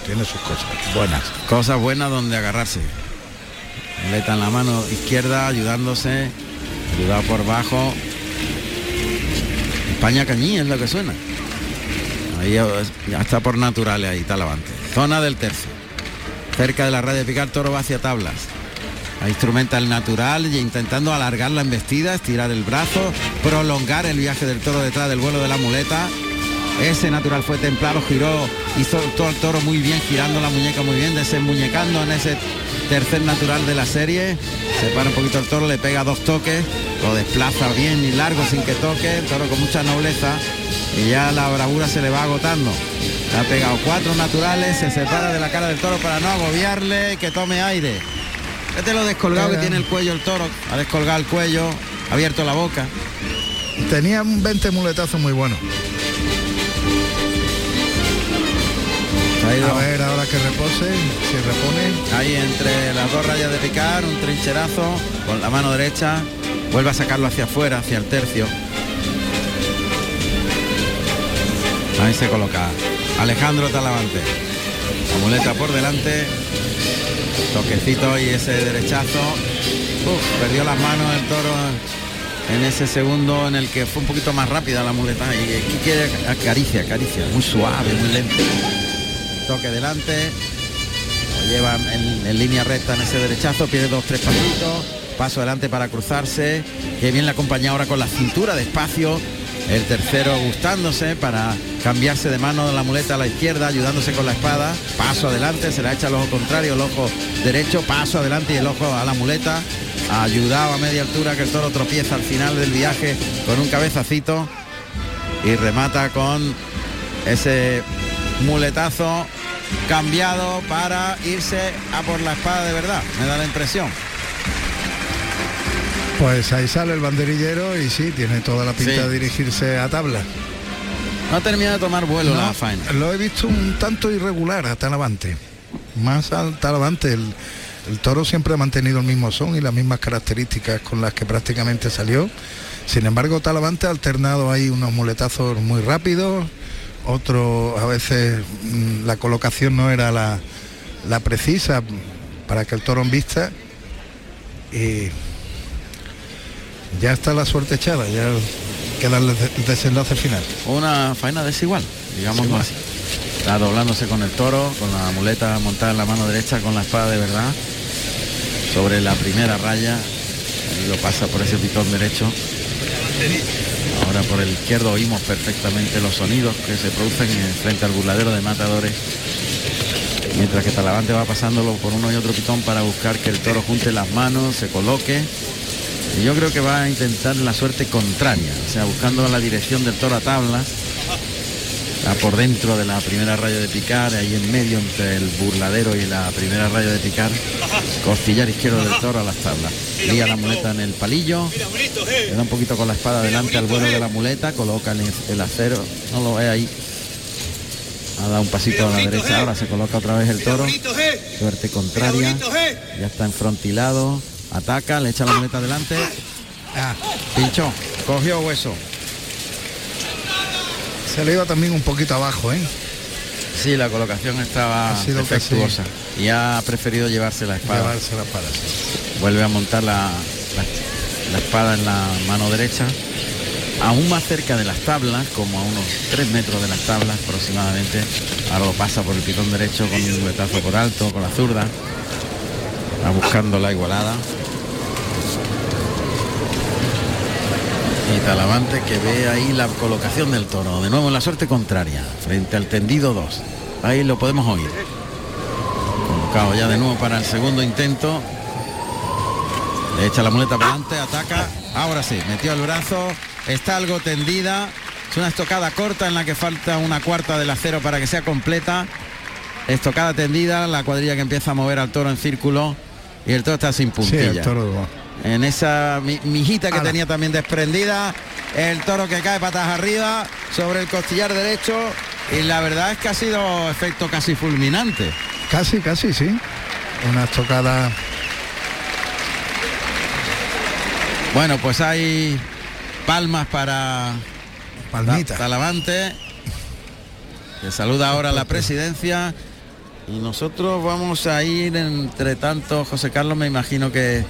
tiene sus cosas buenas. Cosas buenas donde agarrarse. Muleta en la mano izquierda, ayudándose, ayudado por bajo. España Cañí es lo que suena. Ahí eh, ya está por naturales, ahí Talavante. Zona del tercio. Cerca de la de picar, toro va hacia tablas. Ahí instrumenta el natural y intentando alargar la embestida, estirar el brazo, prolongar el viaje del toro detrás del vuelo de la muleta. Ese natural fue templado, giró, hizo todo el toro muy bien, girando la muñeca muy bien, desenmuñecando en ese tercer natural de la serie. Separa un poquito el toro, le pega dos toques, lo desplaza bien y largo sin que toque, el toro con mucha nobleza y ya la bravura se le va agotando. Le ha pegado cuatro naturales, se separa de la cara del toro para no agobiarle que tome aire. Este lo descolgado que tiene el cuello el toro, ha descolgado el cuello, ha abierto la boca. Tenía un 20 muletazos muy buenos. A ver ahora que repose, si repone. ahí entre las dos rayas de picar, un trincherazo con la mano derecha, vuelve a sacarlo hacia afuera, hacia el tercio. Ahí se coloca Alejandro Talavante. La muleta por delante, toquecito y ese derechazo. Uf, perdió las manos el toro en ese segundo en el que fue un poquito más rápida la muleta y aquí quiere acaricia, acaricia, muy suave, muy lento. Toque delante, lo lleva en, línea recta en ese derechazo, pierde dos, tres pasitos, paso adelante para cruzarse, que bien le acompaña ahora con la cintura despacio, el tercero gustándose para cambiarse de mano de la muleta a la izquierda, ayudándose con la espada, paso adelante, se la echa el ojo contrario, el ojo derecho, paso adelante y el ojo a la muleta, ayudado a media altura que el toro tropieza al final del viaje con un cabezacito. Y remata con ese muletazo cambiado para irse a por la espada de verdad, me da la impresión. Pues ahí sale el banderillero y sí, tiene toda la pinta Sí. de dirigirse a tabla. No termina de tomar vuelo No, la faena. Lo he visto un tanto irregular a Talavante. Más al Talavante. El, el toro siempre ha mantenido el mismo son y las mismas características con las que prácticamente salió. Sin embargo, Talavante ha alternado ahí unos muletazos muy rápidos, otros a veces mm, la colocación no era la, la precisa para que el toro en vista. Y ya está la suerte echada, ya queda el des- el desenlace final. Una faena desigual, digámoslo así. Está doblándose con el toro, con la muleta montada en la mano derecha, con la espada de verdad, sobre la primera raya, y lo pasa por ese pitón derecho. Ahora por el izquierdo oímos perfectamente los sonidos que se producen en- frente al burladero de matadores. Mientras que Talavante va pasándolo por uno y otro pitón para buscar que el toro junte las manos, se coloque. Y yo creo que va a intentar la suerte contraria, o sea, buscando la dirección del toro a tablas. Está por dentro de la primera raya de picar, ahí en medio entre el burladero y la primera raya de picar. Costillar izquierdo del toro a las tablas. Lía la muleta en el palillo. Le da un poquito con la espada delante al vuelo de la muleta, coloca el, el acero, no lo ve ahí. Ha dado un pasito a la derecha, ahora se coloca otra vez el toro. Suerte contraria. Ya está enfrontilado. Ataca, le echa la muleta adelante. Ah, Pinchó, cogió hueso. Se le iba también un poquito abajo, ¿eh? Sí, la colocación estaba defectuosa. Y ha preferido llevarse la espada. Llevarse la para. sí. Vuelve a montar la, la- la espada en la mano derecha. Aún más cerca de las tablas, como a unos 3 metros de las tablas aproximadamente. Ahora lo pasa por el pitón derecho con un muletazo por alto, con la zurda. Va buscando la igualada. Y Talavante que ve ahí la colocación del toro. De nuevo en la suerte contraria, frente al tendido 2. Ahí lo podemos oír. Colocado ya de nuevo para el segundo intento. Le echa la muleta para adelante, ataca. Ahora sí, metió el brazo. Está algo tendida. Es una estocada corta en la que falta una cuarta del acero para que sea completa. Estocada tendida, la cuadrilla que empieza a mover al toro en círculo. Y el toro está sin Sí, puntilla el toro. En esa mi- mijita que Ala. tenía también desprendida, el toro que cae patas arriba sobre el costillar derecho y la verdad es que ha sido efecto casi fulminante. Casi, casi, sí. Una estocada. Bueno, pues hay palmas para Palmita. Ta- Talavante, que saluda ahora la presidencia y nosotros vamos a ir entre tanto, José Carlos, me imagino que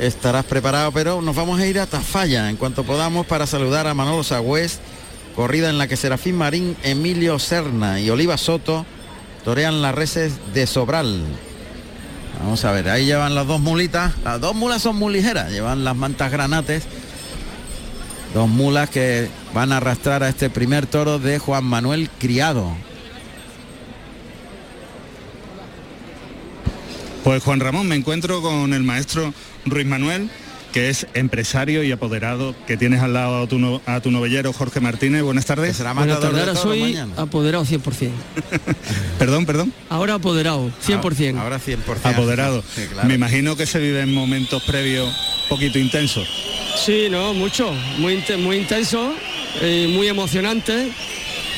estarás preparado, pero nos vamos a ir a Tafalla en cuanto podamos para saludar a Manolo Sagüez, corrida en la que Serafín Marín, Emilio Serna y Oliva Soto torean las reses de Sobral. Vamos a ver, ahí llevan las dos mulitas, las dos mulas son muy ligeras, llevan las mantas granates, dos mulas que van a arrastrar a este primer toro de Juan Manuel Criado. Pues Juan Ramón, me encuentro con el maestro Ruiz Manuel, que es empresario y apoderado, que tienes al lado a tu, no- a tu novellero Jorge Martínez. Buenas tardes. será Buenas tardes, de ahora soy mañana. apoderado 100%. Perdón, perdón. Ahora apoderado, 100%. Ahora 100%. Apoderado. Sí, claro. Me imagino que se viven momentos previos poquito intensos. Sí, no, mucho. Muy, inte- muy intenso, eh, muy emocionante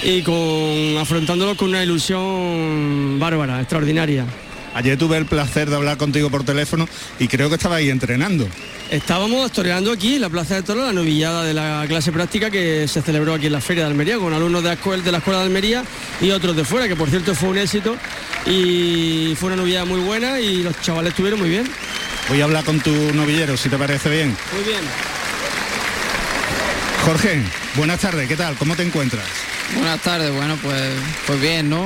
y con afrontándolo con una ilusión bárbara, extraordinaria. Ayer tuve el placer de hablar contigo por teléfono y creo que estaba ahí entrenando. Estábamos toreando aquí en la Plaza de Toro la novillada de la clase práctica que se celebró aquí en la Feria de Almería con alumnos de la escuela, de la escuela de Almería y otros de fuera, que por cierto fue un éxito y fue una novillada muy buena y los chavales estuvieron muy bien. Voy a hablar con tu novillero, si te parece bien. Muy bien. Jorge, buenas tardes, ¿qué tal? ¿Cómo te encuentras? Buenas tardes, bueno, pues, pues bien, ¿no?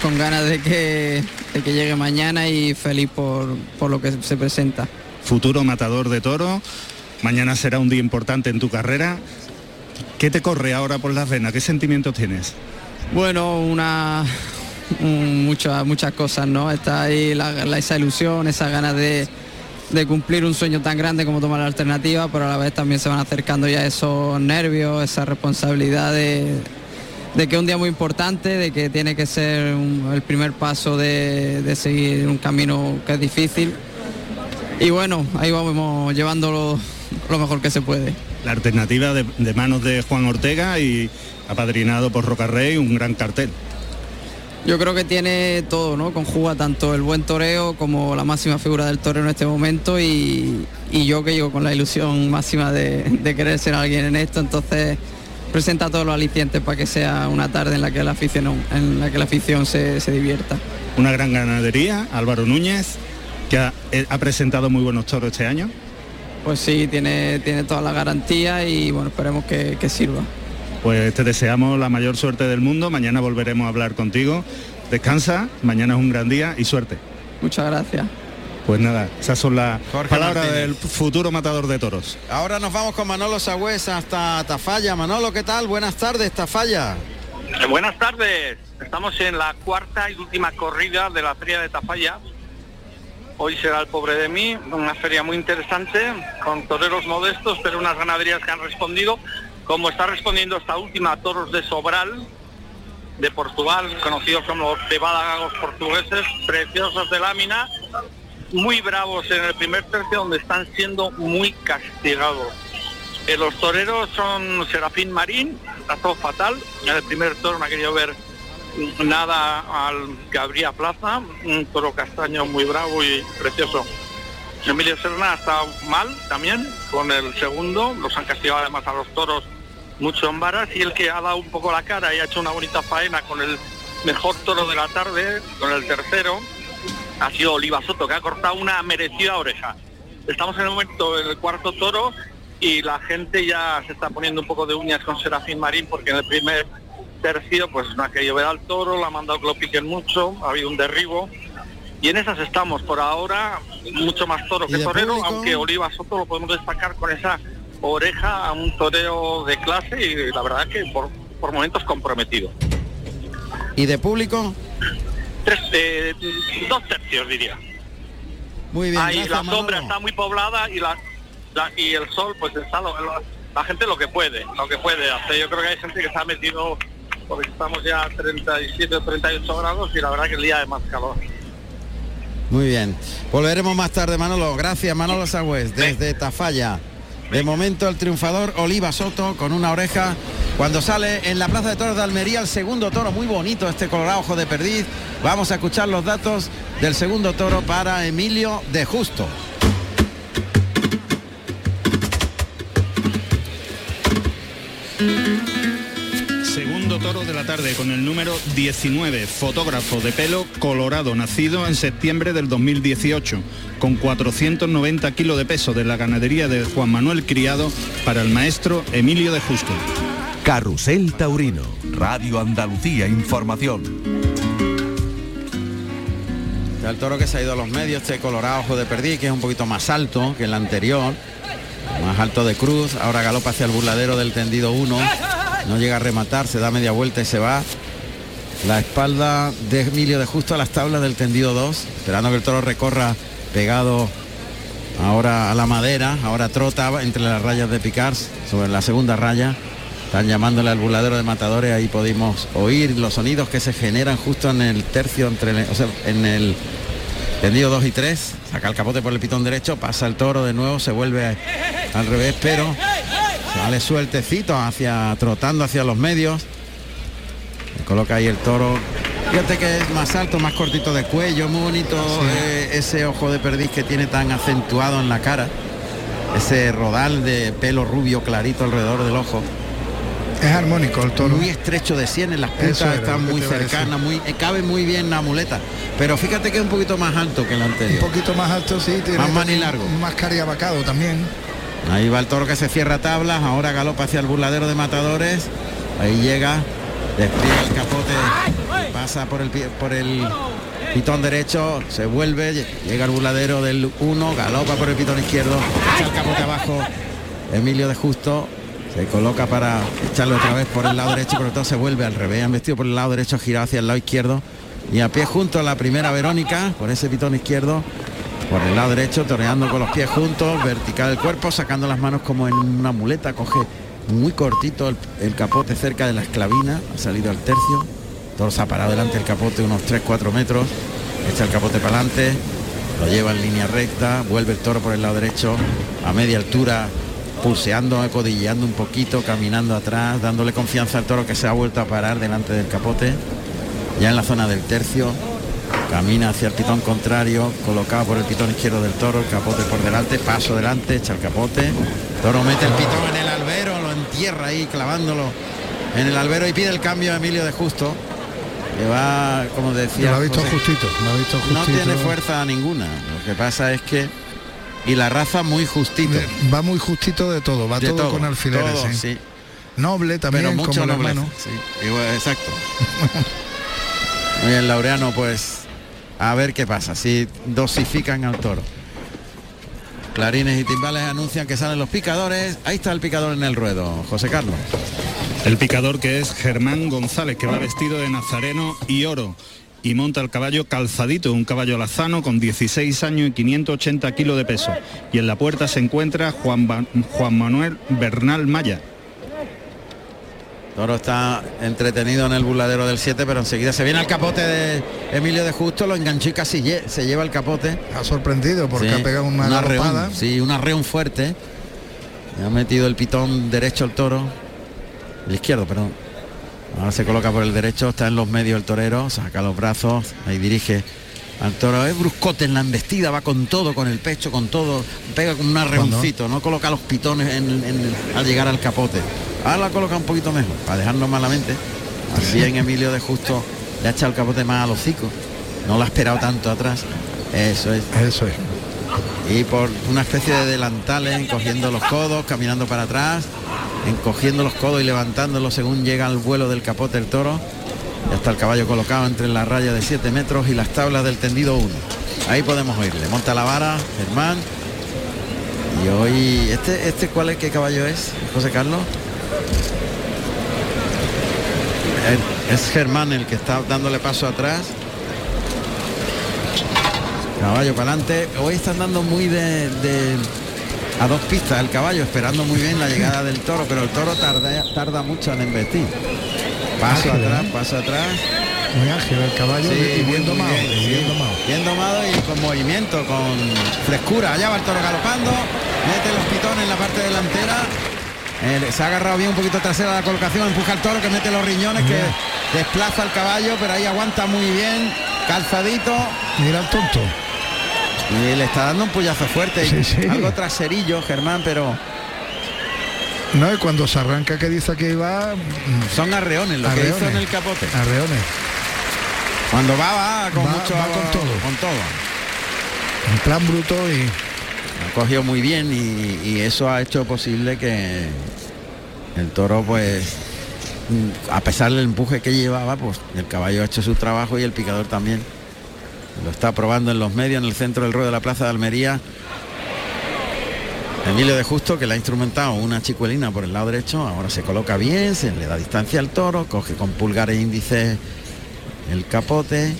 Con ganas de que, de que llegue mañana y feliz por, por lo que se presenta. Futuro matador de toro. Mañana será un día importante en tu carrera. ¿Qué te corre ahora por las venas? ¿Qué sentimientos tienes? Bueno, una muchas muchas cosas, ¿no? Está ahí esa ilusión, esa ganas de, de cumplir un sueño tan grande como tomar la alternativa, pero a la vez también se van acercando ya esos nervios, esa responsabilidad de, de que es un día muy importante, de que tiene que ser el primer paso de, de, seguir un camino que es difícil. Y bueno, ahí vamos llevándolo lo mejor que se puede. La alternativa de, de manos de Juan Ortega y apadrinado por Rocarrey, un gran cartel. Yo creo que tiene todo, ¿no? Conjuga tanto el buen toreo como la máxima figura del toreo en este momento y, yo que llego con la ilusión máxima de, querer ser alguien en esto, entonces presenta todos los alicientes para que sea una tarde en la que la afición, en la que la afición se, divierta. Una gran ganadería, Álvaro Núñez, que ha, eh, presentado muy buenos toros este año. Pues sí, tiene, tiene toda la garantía y bueno, esperemos que sirva. Pues te deseamos la mayor suerte del mundo. Mañana volveremos a hablar contigo. Descansa, mañana es un gran día y suerte. Muchas gracias. Pues nada, esas son las palabras del futuro matador de toros. Ahora nos vamos con Manolo Sagüez hasta Tafalla. Manolo, ¿qué tal? Buenas tardes, Tafalla. Eh, buenas tardes. Estamos en la cuarta y última corrida de la feria de Tafalla. Hoy será el pobre de mí, una feria muy interesante, con toreros modestos, pero unas ganaderías que han respondido como está respondiendo esta última toros de Sobral, de Portugal, conocidos como de Bádagos portugueses, preciosos de lámina, muy bravos en el primer tercio donde están siendo muy castigados. Eh, los toreros son Serafín Marín, todo fatal, en el primer toro no ha querido ver nada al que plaza, un toro castaño muy bravo y precioso. Emilio Serna está mal también con el segundo, los han castigado además a los toros mucho en varas y el que ha dado un poco la cara y ha hecho una bonita faena con el mejor toro de la tarde, con el tercero, ha sido Oliva Soto, que ha cortado una merecida oreja. Estamos en el momento del cuarto toro y la gente ya se está poniendo un poco de uñas con Serafín Marín porque en el primer tercio pues no ha querido ver al toro, lo ha mandado que lo piquen mucho, ha habido un derribo y en esas estamos por ahora, mucho más toro que torero, aunque Oliva Soto lo podemos destacar con esa oreja a un toreo de clase y la verdad que por, por momentos comprometido. ¿Y de público? Tres, eh, dos tercios diría. Muy bien. Ahí la sombra está muy poblada y la, y el sol pues está la gente lo que puede, lo que puede hacer. Yo creo que hay gente que se ha metido porque estamos ya a 37 38 grados y la verdad que el día de más calor. Muy bien. Volveremos más tarde, Manolo. Gracias, Manolo Sagüez, desde Tafalla. De momento el triunfador Oliva Soto con una oreja cuando sale en la Plaza de Toros de Almería el segundo toro, muy bonito este colorado ojo de perdiz. Vamos a escuchar los datos del segundo toro para Emilio de Justo. Toro de la tarde con el número 19, fotógrafo de pelo colorado, nacido en septiembre del 2018, con 490 kilos de peso de la ganadería de Juan Manuel Criado para el maestro Emilio de Justo. Carrusel Taurino, Radio Andalucía Información. El toro que se ha ido a los medios, este colorado ojo de perdí, que es un poquito más alto que el anterior, más alto de cruz, ahora galopa hacia el burladero del tendido 1 no llega a rematar, se da media vuelta y se va. La espalda de Emilio de Justo a las tablas del tendido 2, esperando que el toro recorra pegado ahora a la madera, ahora trota entre las rayas de Picars, sobre la segunda raya. Están llamándole al burladero de matadores, ahí podemos oír los sonidos que se generan justo en el tercio, entre o sea, en el tendido 2 y 3. Saca el capote por el pitón derecho, pasa el toro de nuevo, se vuelve al revés, pero Sale sueltecito hacia trotando hacia los medios. coloca ahí el toro. Fíjate que es más alto, más cortito de cuello, muy bonito eh, ese ojo de perdiz que tiene tan acentuado en la cara. Ese rodal de pelo rubio clarito alrededor del ojo. Es armónico el toro. Muy estrecho de sien, en las puntas están muy cercanas, muy, eh, cabe muy bien la muleta. Pero fíjate que es un poquito más alto que el anterior. Un poquito más alto, sí. Tiene más largo. Más cariabacado también. Ahí va el toro que se cierra tablas, ahora galopa hacia el burladero de matadores. Ahí llega, despliega el capote, pasa por el por el pitón derecho, se vuelve, llega al burladero del 1, galopa por el pitón izquierdo, echa el capote abajo. Emilio de Justo Se coloca para echarlo otra vez por el lado derecho, pero todo se vuelve al revés. Han vestido por el lado derecho, girado hacia el lado izquierdo. Y a pie junto a la primera Verónica, por ese pitón izquierdo, por el lado derecho, toreando con los pies juntos, vertical el cuerpo, sacando las manos como en una muleta, coge muy cortito el, el capote cerca de la esclavina, ha salido al tercio, todo se ha parado delante del capote unos 3-4 metros, echa el capote para adelante, lo lleva en línea recta, vuelve el toro por el lado derecho, a media altura, pulseando, acodilleando un poquito, caminando atrás, dándole confianza al toro que se ha vuelto a parar delante del capote, ya en la zona del tercio, camina hacia el pitón contrario, colocado por el pitón izquierdo del toro, el capote por delante, paso delante, echa el capote, toro mete el pitón en el albero, lo entierra ahí clavándolo en el albero y pide el cambio a Emilio de Justo, que va, como decía, Lo ha visto José, justito, lo ha visto no tiene fuerza ninguna, lo que pasa es que y la raza muy justito. Va muy justito de todo, va De todo, todo, con alfileres. todo, sí. sí. Noble también, pero mucho como nobleza, sí, igual, exacto. Bien, Laureano, pues a ver qué pasa, si dosifican al toro. Clarines y timbales anuncian que salen los picadores. Ahí está el picador en el ruedo, José Carlos. El picador que es Germán González, que va vestido de nazareno y oro. Y monta el caballo calzadito, un caballo lazano con 16 años y 580 kilos de peso. Y en la puerta se encuentra Juan, Juan Manuel Bernal Maya. Toro está entretenido en el burladero del 7, pero enseguida se viene al capote de Emilio de Justo, lo enganchó y casi lle- se lleva el capote. Ha sorprendido porque Sí, ha pegado una, galopada. sí, un arreón fuerte. Ha metido el pitón derecho al toro. El izquierdo, perdón. Ahora se coloca por el derecho, está en los medios el torero, saca los brazos, ahí dirige al toro. Es bruscote en la embestida, va con todo, con el pecho, con todo. Pega como un arreoncito, no coloca los pitones en, en- al llegar al capote. Ahora la coloca un poquito mejor, para dejarnos malamente. Así en Emilio de Justo le ha echado el capote más al hocico. No lo ha esperado tanto atrás. Eso es. Eso es. Y por una especie de delantales, encogiendo los codos, caminando para atrás, encogiendo los codos y levantándolos según llega al vuelo del capote el toro. Ya está el caballo colocado entre la raya de 7 metros y las tablas del tendido 1. Ahí podemos oírle. Monta la vara, Germán. Y hoy, ¿este, este cuál es, qué caballo es, José Carlos? Es- Germán el que está dándole paso atrás. Caballo para adelante. Hoy están dando muy de, de- a dos pistas el caballo, esperando muy bien la llegada del toro, pero el toro tarda, tarda mucho en embestir. Paso Ágil, atrás, ¿eh? paso atrás. Muy ágil el caballo Sí, y bien domado. bien, bien domado. Bien domado y con movimiento, con frescura. Allá va el toro galopando, mete los pitones en la parte delantera. Eh, se ha agarrado bien un poquito trasera la colocación, empuja al toro que mete los riñones, que desplaza al caballo, pero ahí aguanta muy bien, calzadito. Mira el tonto. Y le está dando un puyazo fuerte, Sí, sí. algo traserillo, Germán, pero No, y cuando se arranca que dice que iba. mm, son arreones lo que hizo Arreones. en el capote. Arreones. Cuando va, va con Va- mucho va con todo. Con todo. En plan bruto y. Ha cogido muy bien y, y eso ha hecho posible que el toro pues mm, a pesar del empuje que llevaba pues el caballo ha hecho su trabajo y el picador también lo está probando en los medios en el centro del ruedo de la plaza de Almería Emilio de Justo que le ha instrumentado una chicuelina por el lado derecho ahora se coloca bien se le da distancia al toro coge con pulgar e índice el capote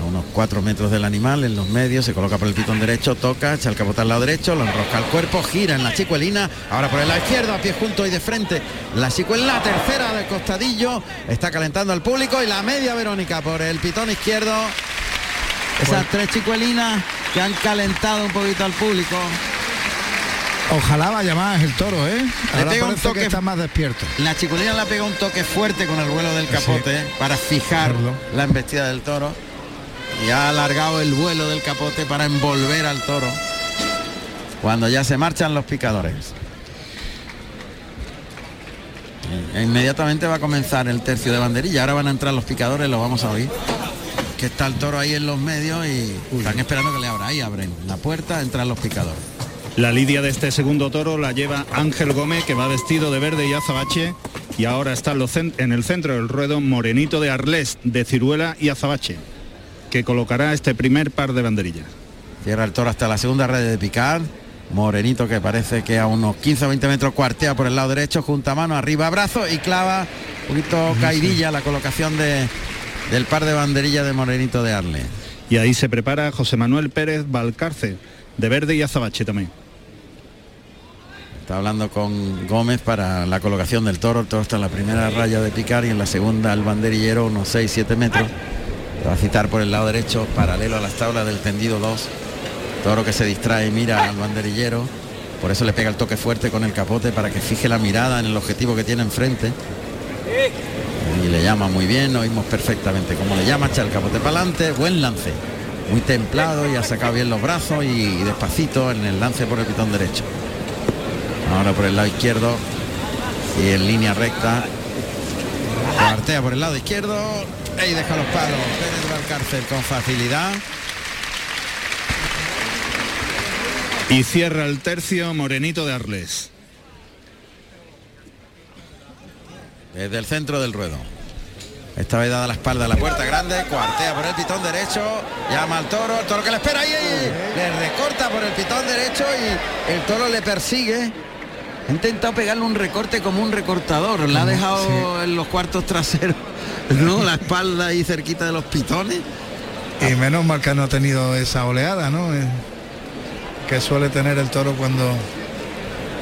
a unos 4 metros del animal en los medios, se coloca por el pitón derecho, toca, echa el capote al lado derecho, lo enrosca al cuerpo, gira en la chicuelina, ahora por el lado izquierdo, a pie junto y de frente, la chicuelina tercera de costadillo, está calentando al público y la media Verónica por el pitón izquierdo. Esas tres chicuelinas que han calentado un poquito al público. Ojalá vaya más el toro, ¿eh? Le pega un toque- que está más despierto. La chiculina le ha pegado un toque fuerte con el vuelo del capote ¿eh? para fijar la embestida del toro y ha alargado el vuelo del capote para envolver al toro cuando ya se marchan los picadores. E inmediatamente va a comenzar el tercio de banderilla. Ahora van a entrar los picadores, lo vamos a oír. Que está el toro ahí en los medios y están esperando que le abra. Ahí abren la puerta, entran los picadores. La lidia de este segundo toro la lleva Ángel Gómez, que va vestido de verde y azabache. Y ahora está en, el centro del ruedo Morenito de Arles, de ciruela y azabache, que colocará este primer par de banderillas. Cierra el toro hasta la segunda red de picar. Morenito que parece que a unos 15 o 20 metros cuartea por el lado derecho, junta mano, arriba brazo y clava un poquito caidilla la colocación de, del par de banderillas de Morenito de Arle. Y ahí se prepara José Manuel Pérez Valcarce, de verde y azabache también. Está hablando con Gómez para la colocación del toro. El toro está en la primera raya de picar y en la segunda el banderillero unos 6-7 metros. Va a citar por el lado derecho, paralelo a las tablas del tendido 2. Toro que se distrae mira al banderillero. Por eso le pega el toque fuerte con el capote para que fije la mirada en el objetivo que tiene enfrente. Y le llama muy bien, oímos perfectamente como le llama, echa el capote para adelante, buen lance. Muy templado y ha sacado bien los brazos y despacito en el lance por el pitón derecho. Ahora por el lado izquierdo y en línea recta. Artea por el lado izquierdo y deja los palos. Pérez Valcárcel con facilidad. Y cierra el tercio Morenito de Arles. Desde el centro del ruedo. Esta vez dada la espalda a la puerta grande, cuartea por el pitón derecho, llama al toro, el toro que le espera ahí, le recorta por el pitón derecho y el toro le persigue. Ha intentado pegarle un recorte como un recortador, la ha dejado en los cuartos traseros, ¿no? La espalda ahí cerquita de los pitones. Y menos mal que no ha tenido esa oleada, ¿no? Eh, Que suele tener el toro cuando...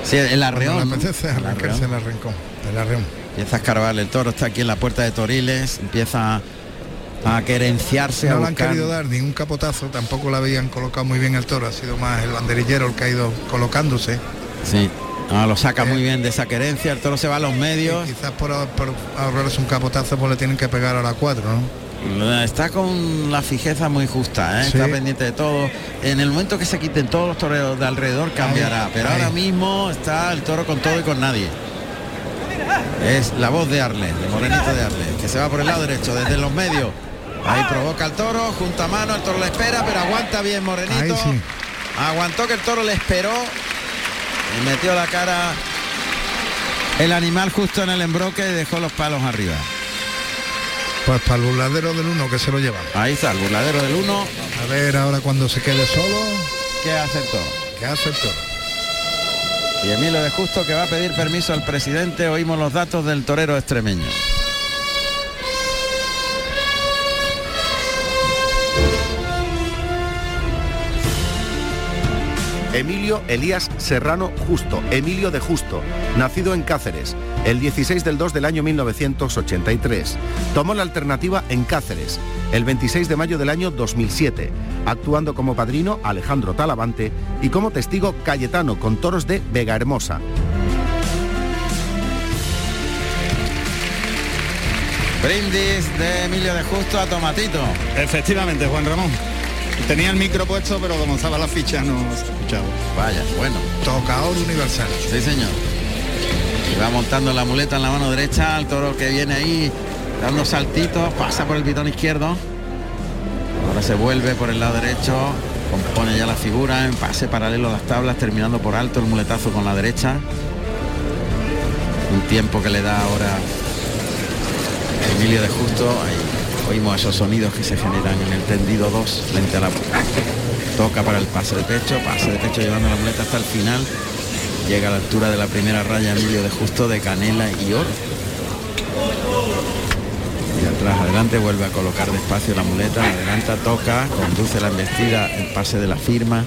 Sí, el arreón. ¿no? apetece El arreón. el arreón. Empieza a escarbar el toro, está aquí en la puerta de Toriles, empieza a querenciarse, a No le han querido dar ni un capotazo, tampoco le habían colocado muy bien el toro, ha sido más el banderillero el que ha ido colocándose. Sí, no, lo saca muy bien de esa querencia, el toro se va a los medios. Quizás por, por ahorrarse un capotazo pues le tienen que pegar a la 4, ¿no? Está con la fijeza muy justa, ¿eh? Sí. está pendiente de todo. En el momento que se quiten todos los toreros de alrededor cambiará, pero ahí. ahora mismo está el toro con todo y con nadie. Es la voz de Arles, de Morenito de Arles, que se va por el lado derecho, desde los medios. Ahí provoca el toro, junta mano, el toro le espera, pero aguanta bien Morenito. Ahí sí. Aguantó que el toro le esperó y metió la cara el animal justo en el embroque y dejó los palos arriba. Pues para el burladero del 1 que se lo lleva. Ahí está el burladero del 1. A ver ahora cuando se quede solo, ¿Qué hace el toro? ¿qué hace el toro? Y Emilio de Justo que va a pedir permiso al presidente, oímos los datos del torero extremeño. Emilio Elías Serrano Justo, Emilio de Justo, nacido en Cáceres, el 16 del 2 del año 1983. Tomó la alternativa en Cáceres, el 26 de mayo del año 2007, actuando como padrino Alejandro Talavante y como testigo Cayetano con toros de Vega Hermosa. Brindis de Emilio de Justo a Tomatito. Efectivamente, Juan Ramón. Tenía el micro puesto, pero como estaba la ficha no se escuchaba. Vaya, bueno. Tocador universal. Sí, señor. Y va montando la muleta en la mano derecha, el toro que viene ahí dando saltitos, pasa por el pitón izquierdo. Ahora se vuelve por el lado derecho, compone ya la figura en pase paralelo a las tablas, terminando por alto el muletazo con la derecha. Un tiempo que le da ahora Emilio de Justo. Ahí oímos esos sonidos que se generan en el tendido 2 frente a la toca para el pase de pecho, pase de pecho llevando la muleta hasta el final. Llega a la altura de la primera raya Emilio de Justo de canela y oro. Y atrás adelante vuelve a colocar despacio la muleta, adelanta, toca, conduce la embestida, el pase de la firma,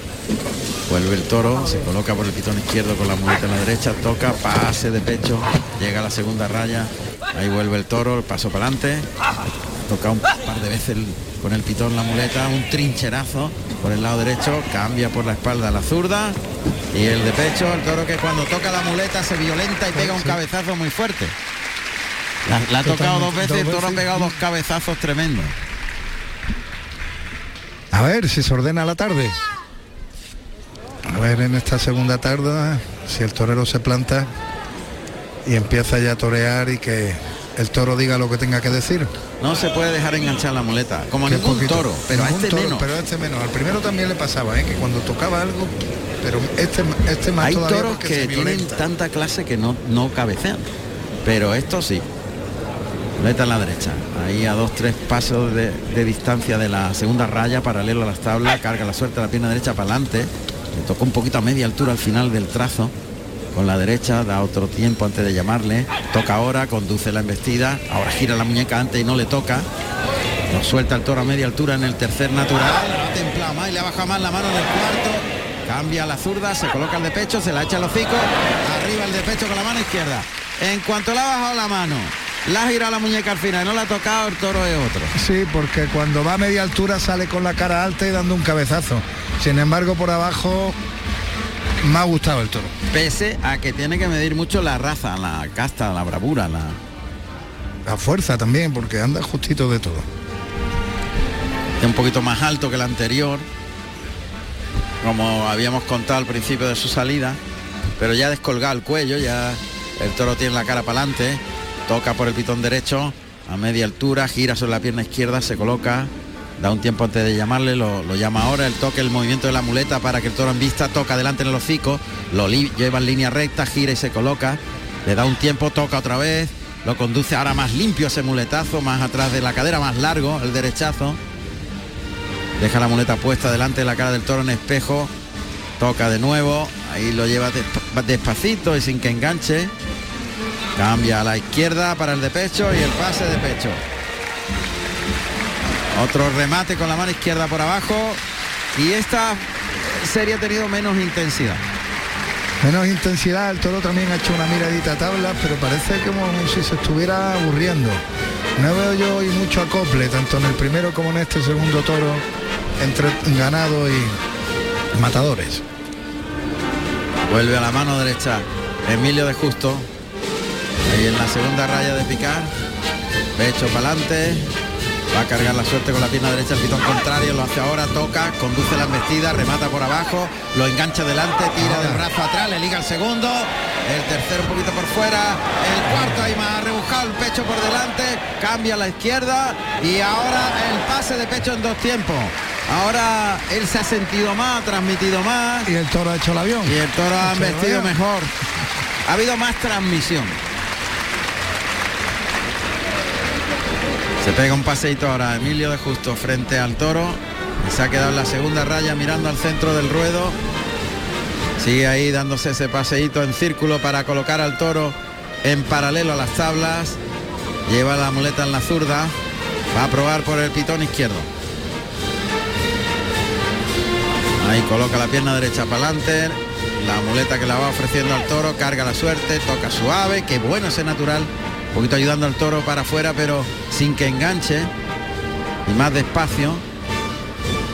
vuelve el toro, se coloca por el pitón izquierdo con la muleta en la derecha, toca, pase de pecho, llega a la segunda raya, ahí vuelve el toro, el paso para adelante, toca un par de veces el- con el pitón la muleta, un trincherazo por el lado derecho, cambia por la espalda la zurda y el de pecho, el toro que cuando toca la muleta se violenta y pega un cabezazo muy fuerte. La, la ha tocado dos veces el toro ha pegado dos cabezazos tremendos. A ver si se ordena la tarde. A ver en esta segunda tarde si el torero se planta y empieza ya a torear y que el toro diga lo que tenga que decir. No se puede dejar enganchar la muleta, como Qué ningún poquito. toro, pero a este toro, menos. Pero a este menos. Al primero también le pasaba, ¿eh? que cuando tocaba algo, pero este, este más Hay todavía toros que tienen tanta clase que no, no cabecean, pero esto sí. Muleta en la derecha, ahí a dos, tres pasos de, de distancia de la segunda raya, paralelo a las tablas, carga la suerte a la pierna derecha para adelante, Le tocó un poquito a media altura al final del trazo. Con la derecha, da otro tiempo antes de llamarle. Toca ahora, conduce la embestida. Ahora gira la muñeca antes y no le toca. Lo suelta el toro a media altura en el tercer natural. Ha más y le ha bajado más la mano en el cuarto. Cambia la zurda, se coloca el de pecho, se la echa el hocico. Arriba el de pecho con la mano izquierda. En cuanto le ha bajado la mano, la ha girado la muñeca al final, no la ha tocado, el toro es otro. Sí, porque cuando va a media altura sale con la cara alta y dando un cabezazo. Sin embargo, por abajo me ha gustado el toro. Pese a que tiene que medir mucho la raza, la casta, la bravura, la... La fuerza también, porque anda justito de todo. Es un poquito más alto que el anterior, como habíamos contado al principio de su salida, pero ya descolgado el cuello, ya el toro tiene la cara para adelante, toca por el pitón derecho a media altura, gira sobre la pierna izquierda, se coloca, da un tiempo antes de llamarle, lo, lo llama ahora, el toque, el movimiento de la muleta para que el toro en vista toca adelante en el hocico, lo lleva en línea recta, gira y se coloca, le da un tiempo, toca otra vez, lo conduce ahora más limpio ese muletazo, más atrás de la cadera, más largo, el derechazo. Deja la muleta puesta delante de la cara del toro en espejo. Toca de nuevo. Ahí lo lleva desp- despacito y sin que enganche. Cambia a la izquierda para el de pecho y el pase de pecho. Otro remate con la mano izquierda por abajo. Y esta serie ha tenido menos intensidad. Menos intensidad, el toro también ha hecho una miradita a tablas, pero parece como si se estuviera aburriendo. No veo yo hoy mucho acople, tanto en el primero como en este segundo toro, entre ganado y matadores. Vuelve a la mano derecha Emilio de Justo. Ahí en la segunda raya de picar. Pecho para adelante. Va a cargar la suerte con la pierna derecha, el pitón contrario, lo hace ahora, toca, conduce la embestida, remata por abajo, lo engancha delante, tira del brazo atrás, le liga el segundo, el tercero un poquito por fuera, el cuarto ahí más rebujado, el pecho por delante, cambia a la izquierda y ahora el pase de pecho en dos tiempos. Ahora él se ha sentido más, ha transmitido más. Y el toro ha hecho el avión. Y el toro ha vestido mejor. Ha habido más transmisión. Se pega un paseito ahora Emilio de Justo frente al toro. Se ha quedado en la segunda raya mirando al centro del ruedo. Sigue ahí dándose ese paseíto en círculo para colocar al toro en paralelo a las tablas. Lleva la muleta en la zurda. Va a probar por el pitón izquierdo. Ahí coloca la pierna derecha para adelante. La muleta que la va ofreciendo al toro, carga la suerte, toca suave, qué bueno ese natural. Poquito ayudando al toro para afuera, pero sin que enganche. Y más despacio.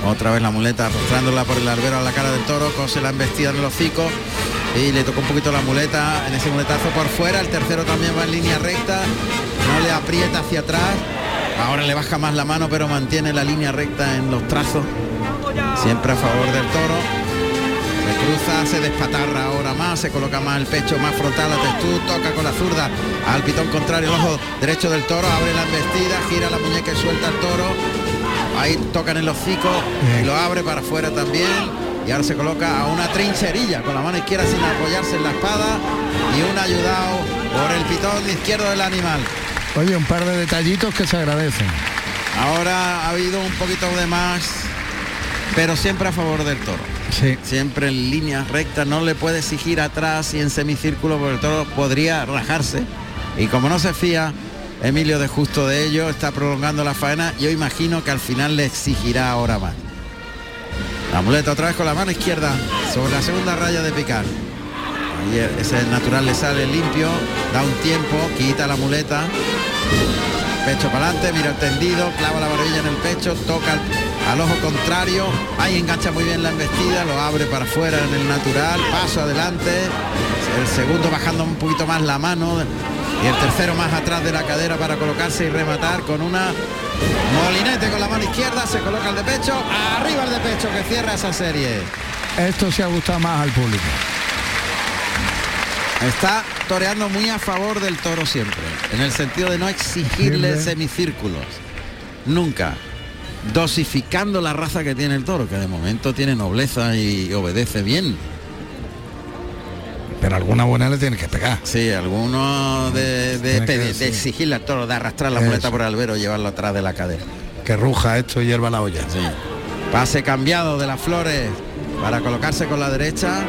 Otra vez la muleta arrastrándola por el albero a la cara del toro, cose la embestida en el hocico. Y le tocó un poquito la muleta en ese muletazo por fuera. El tercero también va en línea recta. No le aprieta hacia atrás. Ahora le baja más la mano, pero mantiene la línea recta en los trazos. Siempre a favor del toro. Se cruza, se despatarra ahora más, se coloca más el pecho más frontal a Testú, toca con la zurda al pitón contrario, el ojo derecho del toro, abre la embestida, gira la muñeca y suelta al toro. Ahí toca en el hocico y lo abre para afuera también. Y ahora se coloca a una trincherilla con la mano izquierda sin apoyarse en la espada y un ayudado por el pitón izquierdo del animal. Oye, un par de detallitos que se agradecen. Ahora ha habido un poquito de más, pero siempre a favor del toro. Siempre en línea recta, no le puede exigir atrás y en semicírculo porque el toro podría rajarse. Y como no se fía Emilio de justo de ello, está prolongando la faena, yo imagino que al final le exigirá ahora más. La muleta otra vez con la mano izquierda sobre la segunda raya de picar. Ahí ese natural le sale limpio, da un tiempo, quita la muleta, pecho para adelante, mira el tendido, clava la barbilla en el pecho, toca al, al ojo contrario, ahí engancha muy bien la embestida, lo abre para afuera en el natural, paso adelante, el segundo bajando un poquito más la mano y el tercero más atrás de la cadera para colocarse y rematar con una molinete con la mano izquierda, se coloca el de pecho, arriba el de pecho que cierra esa serie. Esto se ha gustado más al público. Está toreando muy a favor del toro siempre, en el sentido de no exigirle Exigirle. semicírculos. Nunca. Dosificando la raza que tiene el toro, que de momento tiene nobleza y obedece bien. Pero alguna buena le tiene que pegar. Sí, alguno de, de, Tiene que- de sí. exigirle al toro, de arrastrar la Eso. muleta por el albero y llevarlo atrás de la cadera. Que ruja esto y hierva la olla. Sí. Pase cambiado de las flores para colocarse con la derecha.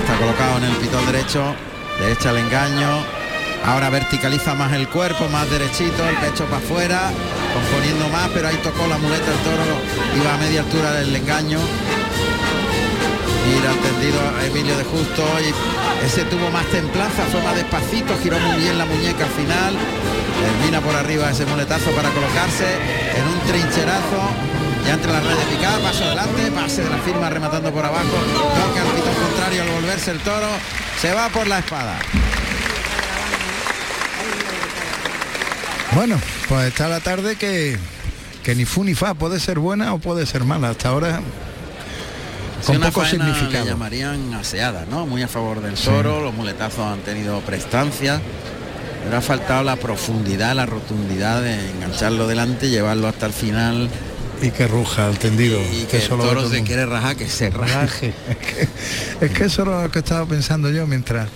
Está colocado en el pitón derecho, derecha el engaño. Ahora verticaliza más el cuerpo, más derechito, el pecho para afuera, componiendo más, pero ahí tocó la muleta el toro, iba a media altura del engaño. Mira, tendido Emilio de Justo y ese tuvo más templanza, fue más despacito, giró muy bien la muñeca al final. Termina por arriba ese muletazo para colocarse en un trincherazo. Ya entre la red de picada, paso adelante, pase de la firma rematando por abajo, toca al pitón contrario al volverse el toro, se va por la espada. Bueno, pues está la tarde que, que ni fu ni fa, puede ser buena o puede ser mala. Hasta ahora con una poco faena significado. Le llamarían aseada, ¿no? Muy a favor del toro, los muletazos han tenido prestancia, pero ha faltado la profundidad, la rotundidad de engancharlo delante, llevarlo hasta el final Y que ruja al tendido. y que el lo ve toro se el quiere rajar, que se raje. Es que, es que eso era lo que estaba pensando yo mientras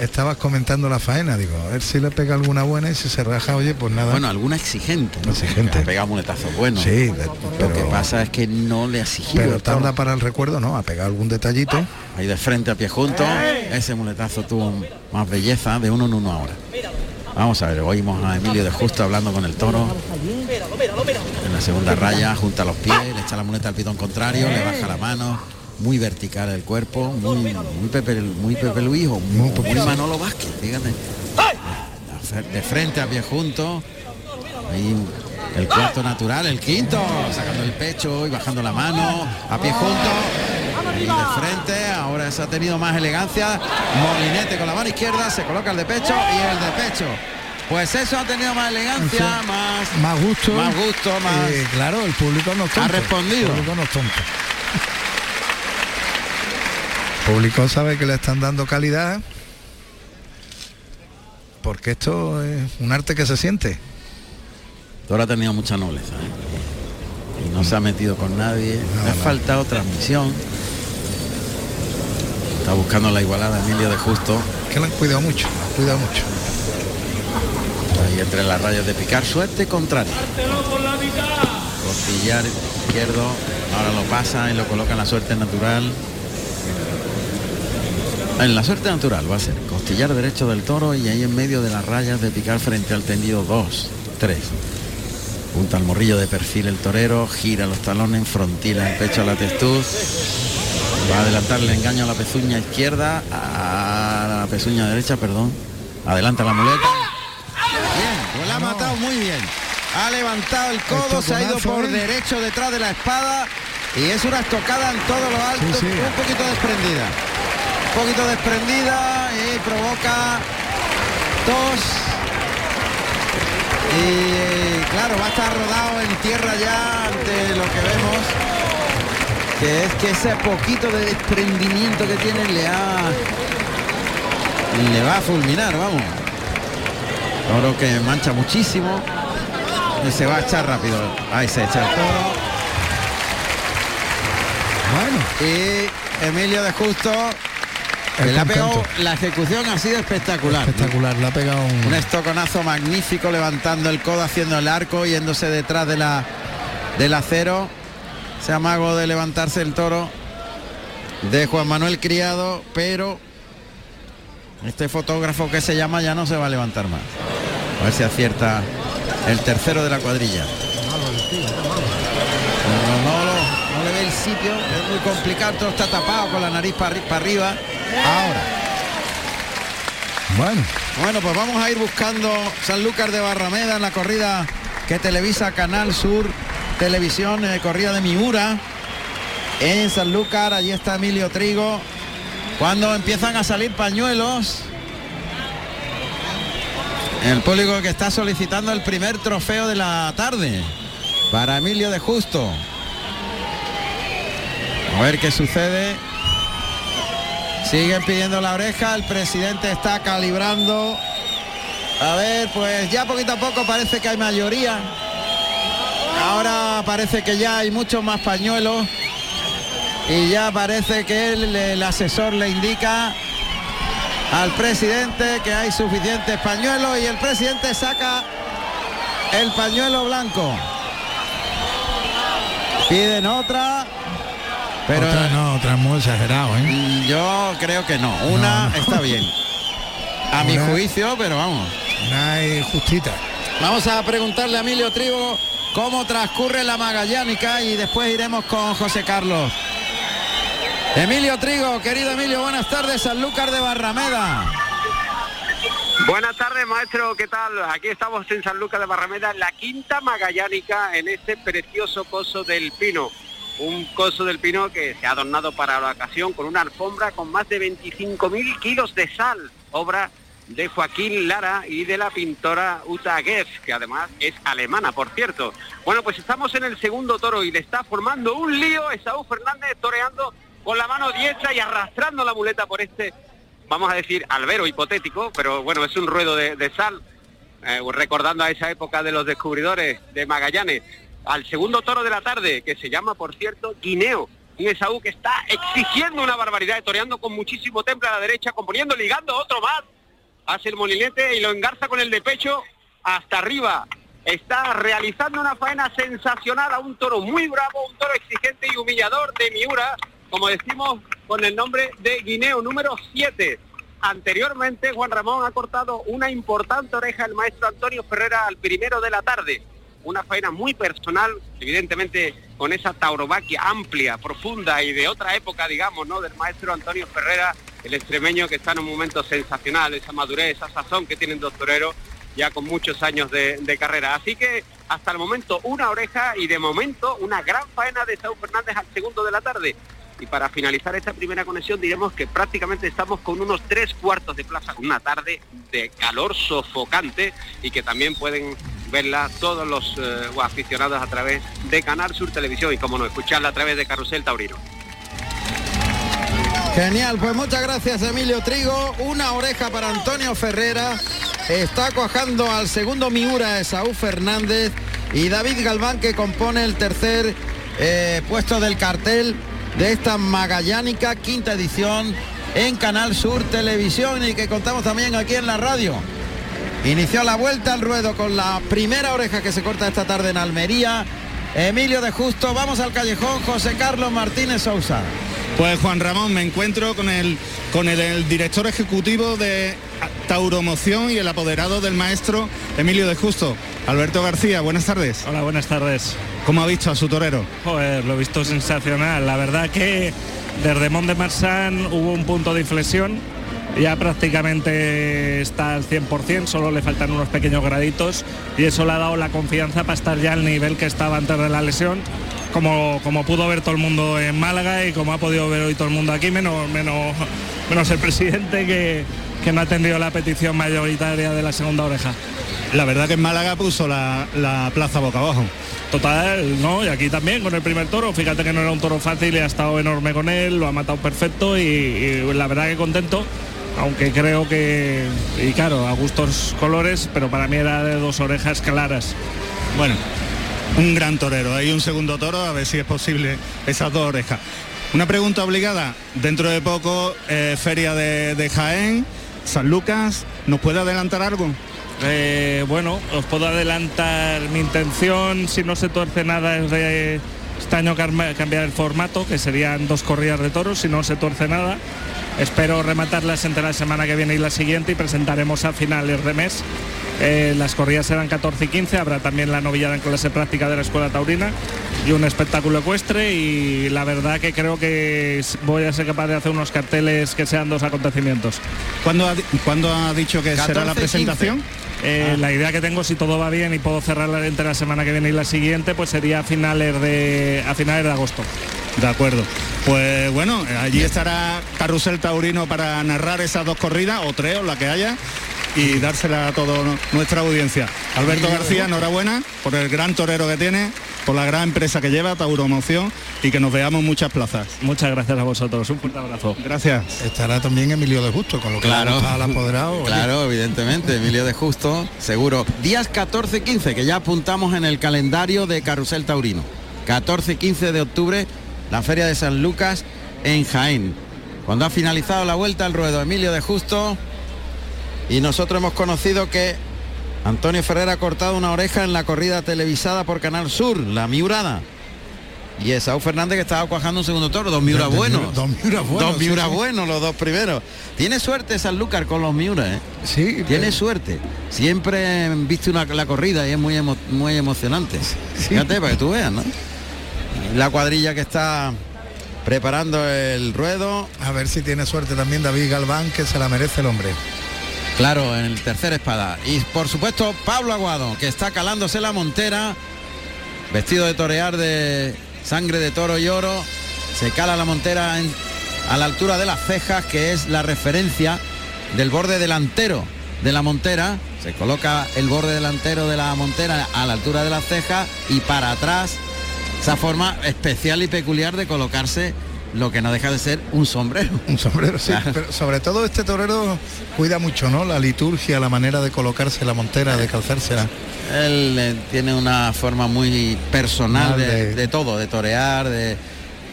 estabas comentando la faena. Digo, a ver si le pega alguna buena y si se raja, oye, pues nada. Bueno, alguna exigente. ¿no? Exigente. Ha pegado muletazos buenos. sí, Lo que pasa es que no le ha exigido. pero tarda para el recuerdo, ¿no? Ha pegado algún detallito. Ahí de frente a pie junto. Ese muletazo tuvo más belleza de uno en uno ahora. Vamos a ver, oímos a Emilio de Justo hablando con el toro. En la segunda raya, junta los pies, le echa la muleta al pitón contrario, le baja la mano. Muy vertical el cuerpo, muy, muy Pepe, muy Pepe Luis o muy, muy Manolo Vázquez, fíjate. De frente a pie junto. Ahí el cuarto natural, el quinto, sacando el pecho y bajando la mano, a pie junto. Y de frente, ahora se ha tenido más elegancia. Molinete con la mano izquierda, se coloca el de pecho y el de pecho. Pues eso ha tenido más elegancia, más, Más gusto. más gusto, más. Eh, claro, el público no tonto. respondido. El público no tonto. Público sabe que le están dando calidad porque esto es un arte que se siente. Toro ha tenido mucha nobleza ¿eh? y no se ha metido con nadie. Le ha faltado transmisión. Está buscando la igualada Emilio de Justo. Que lo han cuidado mucho, lo han cuidado mucho. Ahí entre las rayas de picar, suerte contraria. Costillar izquierdo, ahora lo pasa y lo coloca en la suerte natural. En la suerte natural va a ser costillar derecho del toro y ahí en medio de las rayas de picar frente al tendido 2, 3. Punta al morrillo de perfil el torero, gira los talones, frontila el pecho a la testuz. Va a adelantar el engaño a la pezuña izquierda, a la pezuña derecha, perdón. Adelanta la muleta. Bien, pues la ha matado muy bien. Ha levantado el codo, se ha ido por ¿eh? derecho detrás de la espada y es una estocada en todo lo alto, Sí, sí. un poquito desprendida. Poquito desprendida y provoca tos. Y claro, va a estar rodado en tierra ya ante lo que vemos. Que es que ese poquito de desprendimiento que tiene le ha. le va a fulminar, vamos. Toro que mancha muchísimo. Y se va a echar rápido. Ahí se echa el toro. Bueno, Y Emilio de Justo. Le ha pegado, la ejecución ha sido espectacular. ¿no? espectacular, le ha pegado un... Un estoconazo magnífico levantando el codo, haciendo el arco, yéndose detrás de la del acero. Ese amago de levantarse el toro de Juan Manuel Criado, pero este fotógrafo que se llama ya no se va a levantar más. A ver si acierta el tercero de la cuadrilla. No, no, lo- no le ve el sitio, es muy complicado, todo está tapado con la nariz para arriba. Ahora. Bueno, Bueno, pues vamos a ir buscando Sanlúcar de Barrameda en la corrida que televisa Canal Sur Televisión, eh, corrida de Miura. En Sanlúcar, allí está Emilio Trigo. Cuando empiezan a salir pañuelos. El público que está solicitando el primer trofeo de la tarde para Emilio de Justo. A ver qué sucede. Siguen pidiendo la oreja, el presidente está calibrando. A ver, pues ya poquito a poco parece que hay mayoría. Ahora parece que ya hay muchos más pañuelos. Y ya parece que el, el asesor le indica al presidente que hay suficientes pañuelos y el presidente saca el pañuelo blanco. Piden otra. Pero otra no, otra muy exagerado, ¿eh? Mm, Yo creo que no. Una está bien. A mi Una- juicio, pero vamos. Una es justita. Vamos a preguntarle a Emilio Trigo cómo transcurre la Magallánica y después iremos con José Carlos. Emilio Trigo, querido Emilio, buenas tardes, Sanlúcar de Barrameda. Buenas tardes, maestro, ¿qué tal? Aquí estamos en San Lucas de Barrameda, en la quinta magallánica, en este precioso coso del Pino. Un coso del Pino que se ha adornado para la ocasión con una alfombra con más de 25.000 kilos de sal, obra de Joaquín Lara y de la pintora Uta Geff, que además es alemana, por cierto. Bueno, pues estamos en el segundo toro y le está formando un lío Esaú Fernández toreando con la mano diestra y arrastrando la muleta por este vamos a decir, albero hipotético, pero bueno, es un ruedo de, de sal, eh, recordando a esa época de los descubridores de Magallanes, al segundo toro de la tarde, que se llama, por cierto, Guineo, un Esaú que está exigiendo una barbaridad, toreando con muchísimo temple a la derecha, componiendo, ligando otro más, hace el molinete y lo engarza con el de pecho hasta arriba. Está realizando una faena sensacional a un toro muy bravo, un toro exigente y humillador de Miura, como decimos, con el nombre de Guineo número 7. Anteriormente, Juan Ramón ha cortado una importante oreja al maestro Antonio Ferrera al primero de la tarde. Una faena muy personal, evidentemente con esa tauromaquia amplia, profunda y de otra época, digamos, ¿no? Del maestro Antonio Ferrera, el extremeño que está en un momento sensacional, esa madurez, esa sazón que tienen dos toreros ya con muchos años de, de carrera. Así que hasta el momento una oreja y de momento una gran faena de Saúl Fernández al segundo de la tarde. Y para finalizar esta primera conexión diremos que prácticamente estamos con unos tres cuartos de plaza, una tarde de calor sofocante y que también pueden verla todos los eh, aficionados a través de Canal Sur Televisión y como no, escucharla a través de Carrusel Taurino. Genial, pues muchas gracias Emilio Trigo. Una oreja para Antonio Ferrera. Está cuajando al segundo Miura Esaú Fernández y David Galván que compone el tercer eh, puesto del cartel de esta Magallánica quinta edición en Canal Sur Televisión y que contamos también aquí en la radio. Inició la vuelta al ruedo con la primera oreja que se corta esta tarde en Almería. Emilio de Justo, vamos al callejón, José Carlos Martínez Sousa. Pues Juan Ramón, me encuentro con el, con el, el director ejecutivo de Tauromoción y el apoderado del maestro Emilio de Justo, Alberto García. Buenas tardes. Hola, buenas tardes. ¿Cómo ha visto a su torero? Joder, lo he visto sensacional. La verdad que desde Mont de Marsan hubo un punto de inflexión. Ya prácticamente está al 100%, solo le faltan unos pequeños graditos y eso le ha dado la confianza para estar ya al nivel que estaba antes de la lesión como, como pudo ver todo el mundo en Málaga y como ha podido ver hoy todo el mundo aquí, menos, menos, menos el presidente que, que no ha atendido la petición mayoritaria de la segunda oreja. La verdad que en Málaga puso la, la plaza boca abajo. Total, ¿no? Y aquí también con el primer toro, fíjate que no era un toro fácil y ha estado enorme con él, lo ha matado perfecto y, y la verdad que contento, aunque creo que, y claro, a gustos colores, pero para mí era de dos orejas claras. Bueno, un gran torero. Hay un segundo toro, a ver si es posible esas dos orejas. Una pregunta obligada. Dentro de poco, eh, Feria de, de Jaén, San Lucas, ¿nos puede adelantar algo? Eh, bueno, os puedo adelantar mi intención, si no se tuerce nada, es de este año cambiar el formato, que serían dos corridas de toros, si no se tuerce nada. Espero rematarlas entre la semana que viene y la siguiente y presentaremos a finales de mes. Eh, las corridas serán 14 y 15, habrá también la novillada en clase práctica de la Escuela Taurina y un espectáculo ecuestre y la verdad que creo que voy a ser capaz de hacer unos carteles que sean dos acontecimientos. ¿Cuándo ha, di- cuándo ha dicho que será la 14 y 15. presentación? Eh, La idea que tengo, si todo va bien y puedo cerrarla entre la semana que viene y la siguiente, pues sería a finales de, a finales de agosto. De acuerdo. Pues bueno, allí estará Carrusel Taurino para narrar esas dos corridas, o tres, o la que haya, y dársela a toda nuestra audiencia. Alberto García, enhorabuena por el gran torero que tiene, por la gran empresa que lleva, Tauromoción, y que nos veamos en muchas plazas. Muchas gracias a vosotros, un fuerte abrazo. Gracias. Estará también Emilio de Justo, con lo que Claro. al apoderado. oye. Claro, evidentemente, Emilio de Justo, seguro. Días 14 y 15, que ya apuntamos en el calendario de Carrusel Taurino. 14 y 15 de octubre, la Feria de San Lucas en Jaén. Cuando ha finalizado la vuelta al ruedo Emilio de Justo, y nosotros hemos conocido que Antonio Ferrer ha cortado una oreja en la corrida televisada por Canal Sur, la Miurada. y Esaú Fernández que estaba cuajando un segundo toro, dos Miura buenos. Dos Miura buenos, Dos sí, Miura sí. buenos, los dos primeros. Tiene suerte Sanlúcar con los Miura, ¿eh? Sí. Tiene suerte. Siempre viste una, la corrida y es muy, emo- muy emocionante. Fíjate, para que tú veas, ¿no? La cuadrilla que está preparando el ruedo. A ver si tiene suerte también David Galván, que se la merece el hombre. Claro, en el tercer espada. Y por supuesto Pablo Aguado, que está calándose la montera, vestido de torear de sangre de toro y oro. Se cala la montera en- a la altura de las cejas, que es la referencia del borde delantero de la montera. Se coloca el borde delantero de la montera a la altura de las cejas y para atrás esa forma especial y peculiar de colocarse lo que no deja de ser un sombrero. Un sombrero, sí. Claro. Pero sobre todo este torero cuida mucho, ¿no? La liturgia, la manera de colocarse la montera, de calzársela. Él eh, tiene una forma muy personal de, De- de todo, de torear, de,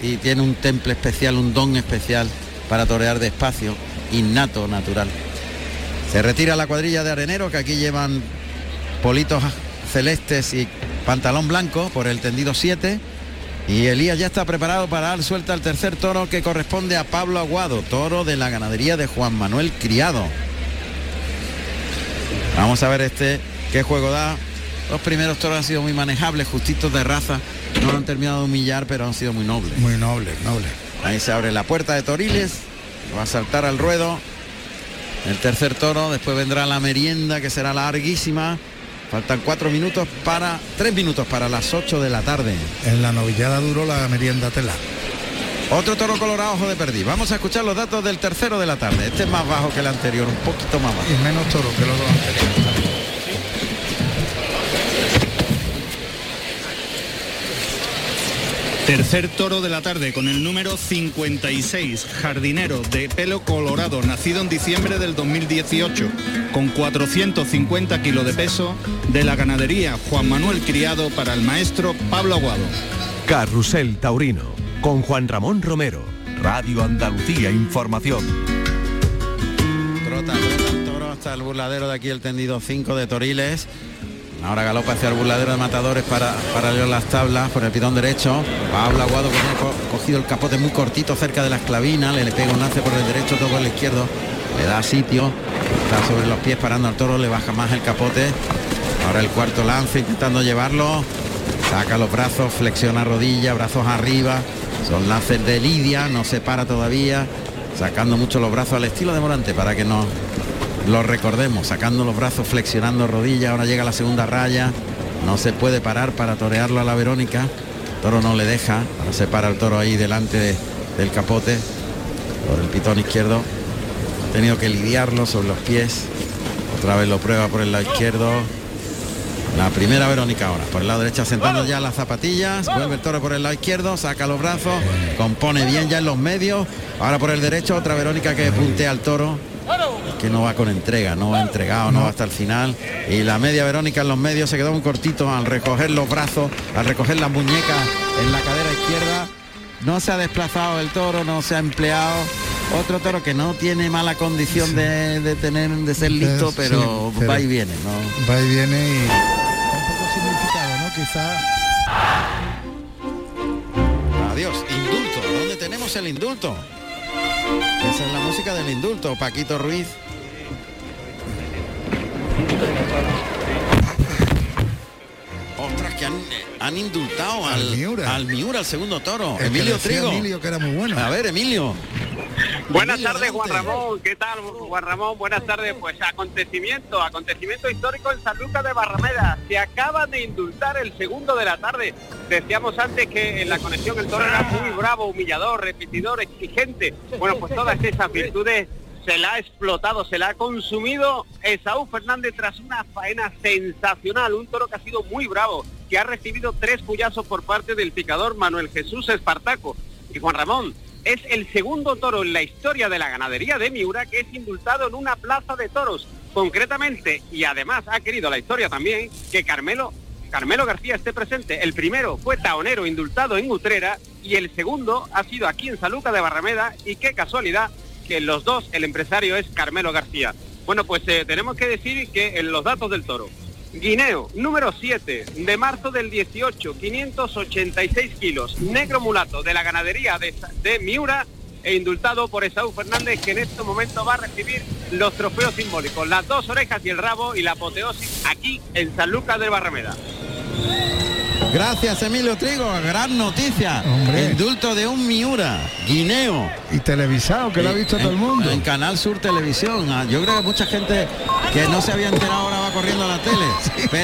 y tiene un temple especial, un don especial para torear despacio, innato, natural. Se retira la cuadrilla de arenero, que aquí llevan politos celestes y pantalón blanco por el tendido 7. Y Elías ya está preparado para dar suelta al tercer toro que corresponde a Pablo Aguado, toro de la ganadería de Juan Manuel Criado. Vamos a ver este qué juego da. Los primeros toros han sido muy manejables, justitos de raza. No lo han terminado de humillar, pero han sido muy nobles. Muy noble, noble. Ahí se abre la puerta de Toriles. Va a saltar al ruedo. El tercer toro. Después vendrá la merienda que será larguísima. Faltan cuatro minutos para. Tres minutos para las 8 de la tarde. En la novillada duro la merienda tela. Otro toro colorado ojo de perdiz. Vamos a escuchar los datos del tercero de la tarde. Este es más bajo que el anterior, un poquito más bajo. Y menos toro que los dos anteriores. Tercer toro de la tarde con el número 56, jardinero de pelo colorado, nacido en diciembre del 2018, con 450 kilos de peso, de la ganadería Juan Manuel Criado para el maestro Pablo Aguado. Carrusel Taurino, con Juan Ramón Romero, Radio Andalucía Información. Trota, trota el toro hasta el burladero de aquí, el tendido 5 de Toriles. Ahora galopa hacia el burladero de matadores para, para las tablas por el pitón derecho. Pablo Aguado que tiene co- cogido el capote muy cortito cerca de la esclavina. Le, le pega un lance por el derecho, por el izquierdo. Le da sitio. Está sobre los pies parando al toro, le baja más el capote. Ahora el cuarto lance intentando llevarlo. Saca los brazos, flexiona rodilla, brazos arriba. Son lances de Lidia, no se para todavía. Sacando mucho los brazos al estilo de Morante para que no lo recordemos, sacando los brazos, flexionando rodilla, ahora llega la segunda raya, no se puede parar para torearlo a la Verónica, toro no le deja, ahora se para el toro ahí delante de- del capote, por el pitón izquierdo, ha tenido que lidiarlo sobre los pies, otra vez lo prueba por el lado izquierdo, la primera Verónica ahora, por el lado derecho sentando ya las zapatillas, vuelve el toro por el lado izquierdo, saca los brazos, compone bien ya en los medios, ahora por el derecho otra Verónica que puntea al toro, que no va con entrega, no va entregado, no va hasta el final. Y la media Verónica en los medios se quedó muy cortito al recoger los brazos, al recoger las muñecas en la cadera izquierda. No se ha desplazado el toro, no se ha empleado. Otro toro que no tiene mala condición de, de tener, de ser listo, pero pero- va y viene, ¿no? Va y viene y... Un poco significado, ¿no? Quizá... Adiós, indulto. ¿Dónde tenemos el indulto? Esa es la música del indulto, Paquito Ruiz. Ostras, que han, han indultado al, Al Miura. al Miura, al segundo toro. El Emilio Trigo. Emilio, que era muy bueno. A ver, Emilio. Buenas tardes, Juan. Ramón. ¿Qué tal, Juan Ramón? Buenas tardes. Pues acontecimiento, acontecimiento histórico en San Lucas de Barrameda. Se acaba de indultar el segundo de la tarde. Decíamos antes que en la conexión el toro era muy bravo, humillador, repetidor, exigente. Bueno, pues todas esas virtudes se la ha explotado, se la ha consumido Esaú Fernández tras una faena sensacional. Un toro que ha sido muy bravo, que ha recibido tres puyazos por parte del picador Manuel Jesús Espartaco. Y Juan Ramón, es el segundo toro en la historia de la ganadería de Miura que es indultado en una plaza de toros. Concretamente, y además ha querido la historia también, que Carmelo, Carmelo García esté presente. El primero fue taonero indultado en Utrera y el segundo ha sido aquí en Saluca de Barrameda y qué casualidad que los dos el empresario es Carmelo García. Bueno, pues eh, tenemos que decir que en los datos del toro, Guineo, número 7, de marzo del 18, 586 kilos. Negro mulato de la ganadería de, de Miura e indultado por Esaú Fernández, que en este momento va a recibir los trofeos simbólicos, las dos orejas y el rabo y la apoteosis aquí en San Lucas de Barrameda. Gracias Emilio Trigo, gran noticia. Hombre. Indulto de un Miura, guineo. Y televisado, que lo ha visto todo el mundo. En Canal Sur Televisión. Ah, Yo creo que mucha gente que no se había enterado ahora va corriendo a la tele.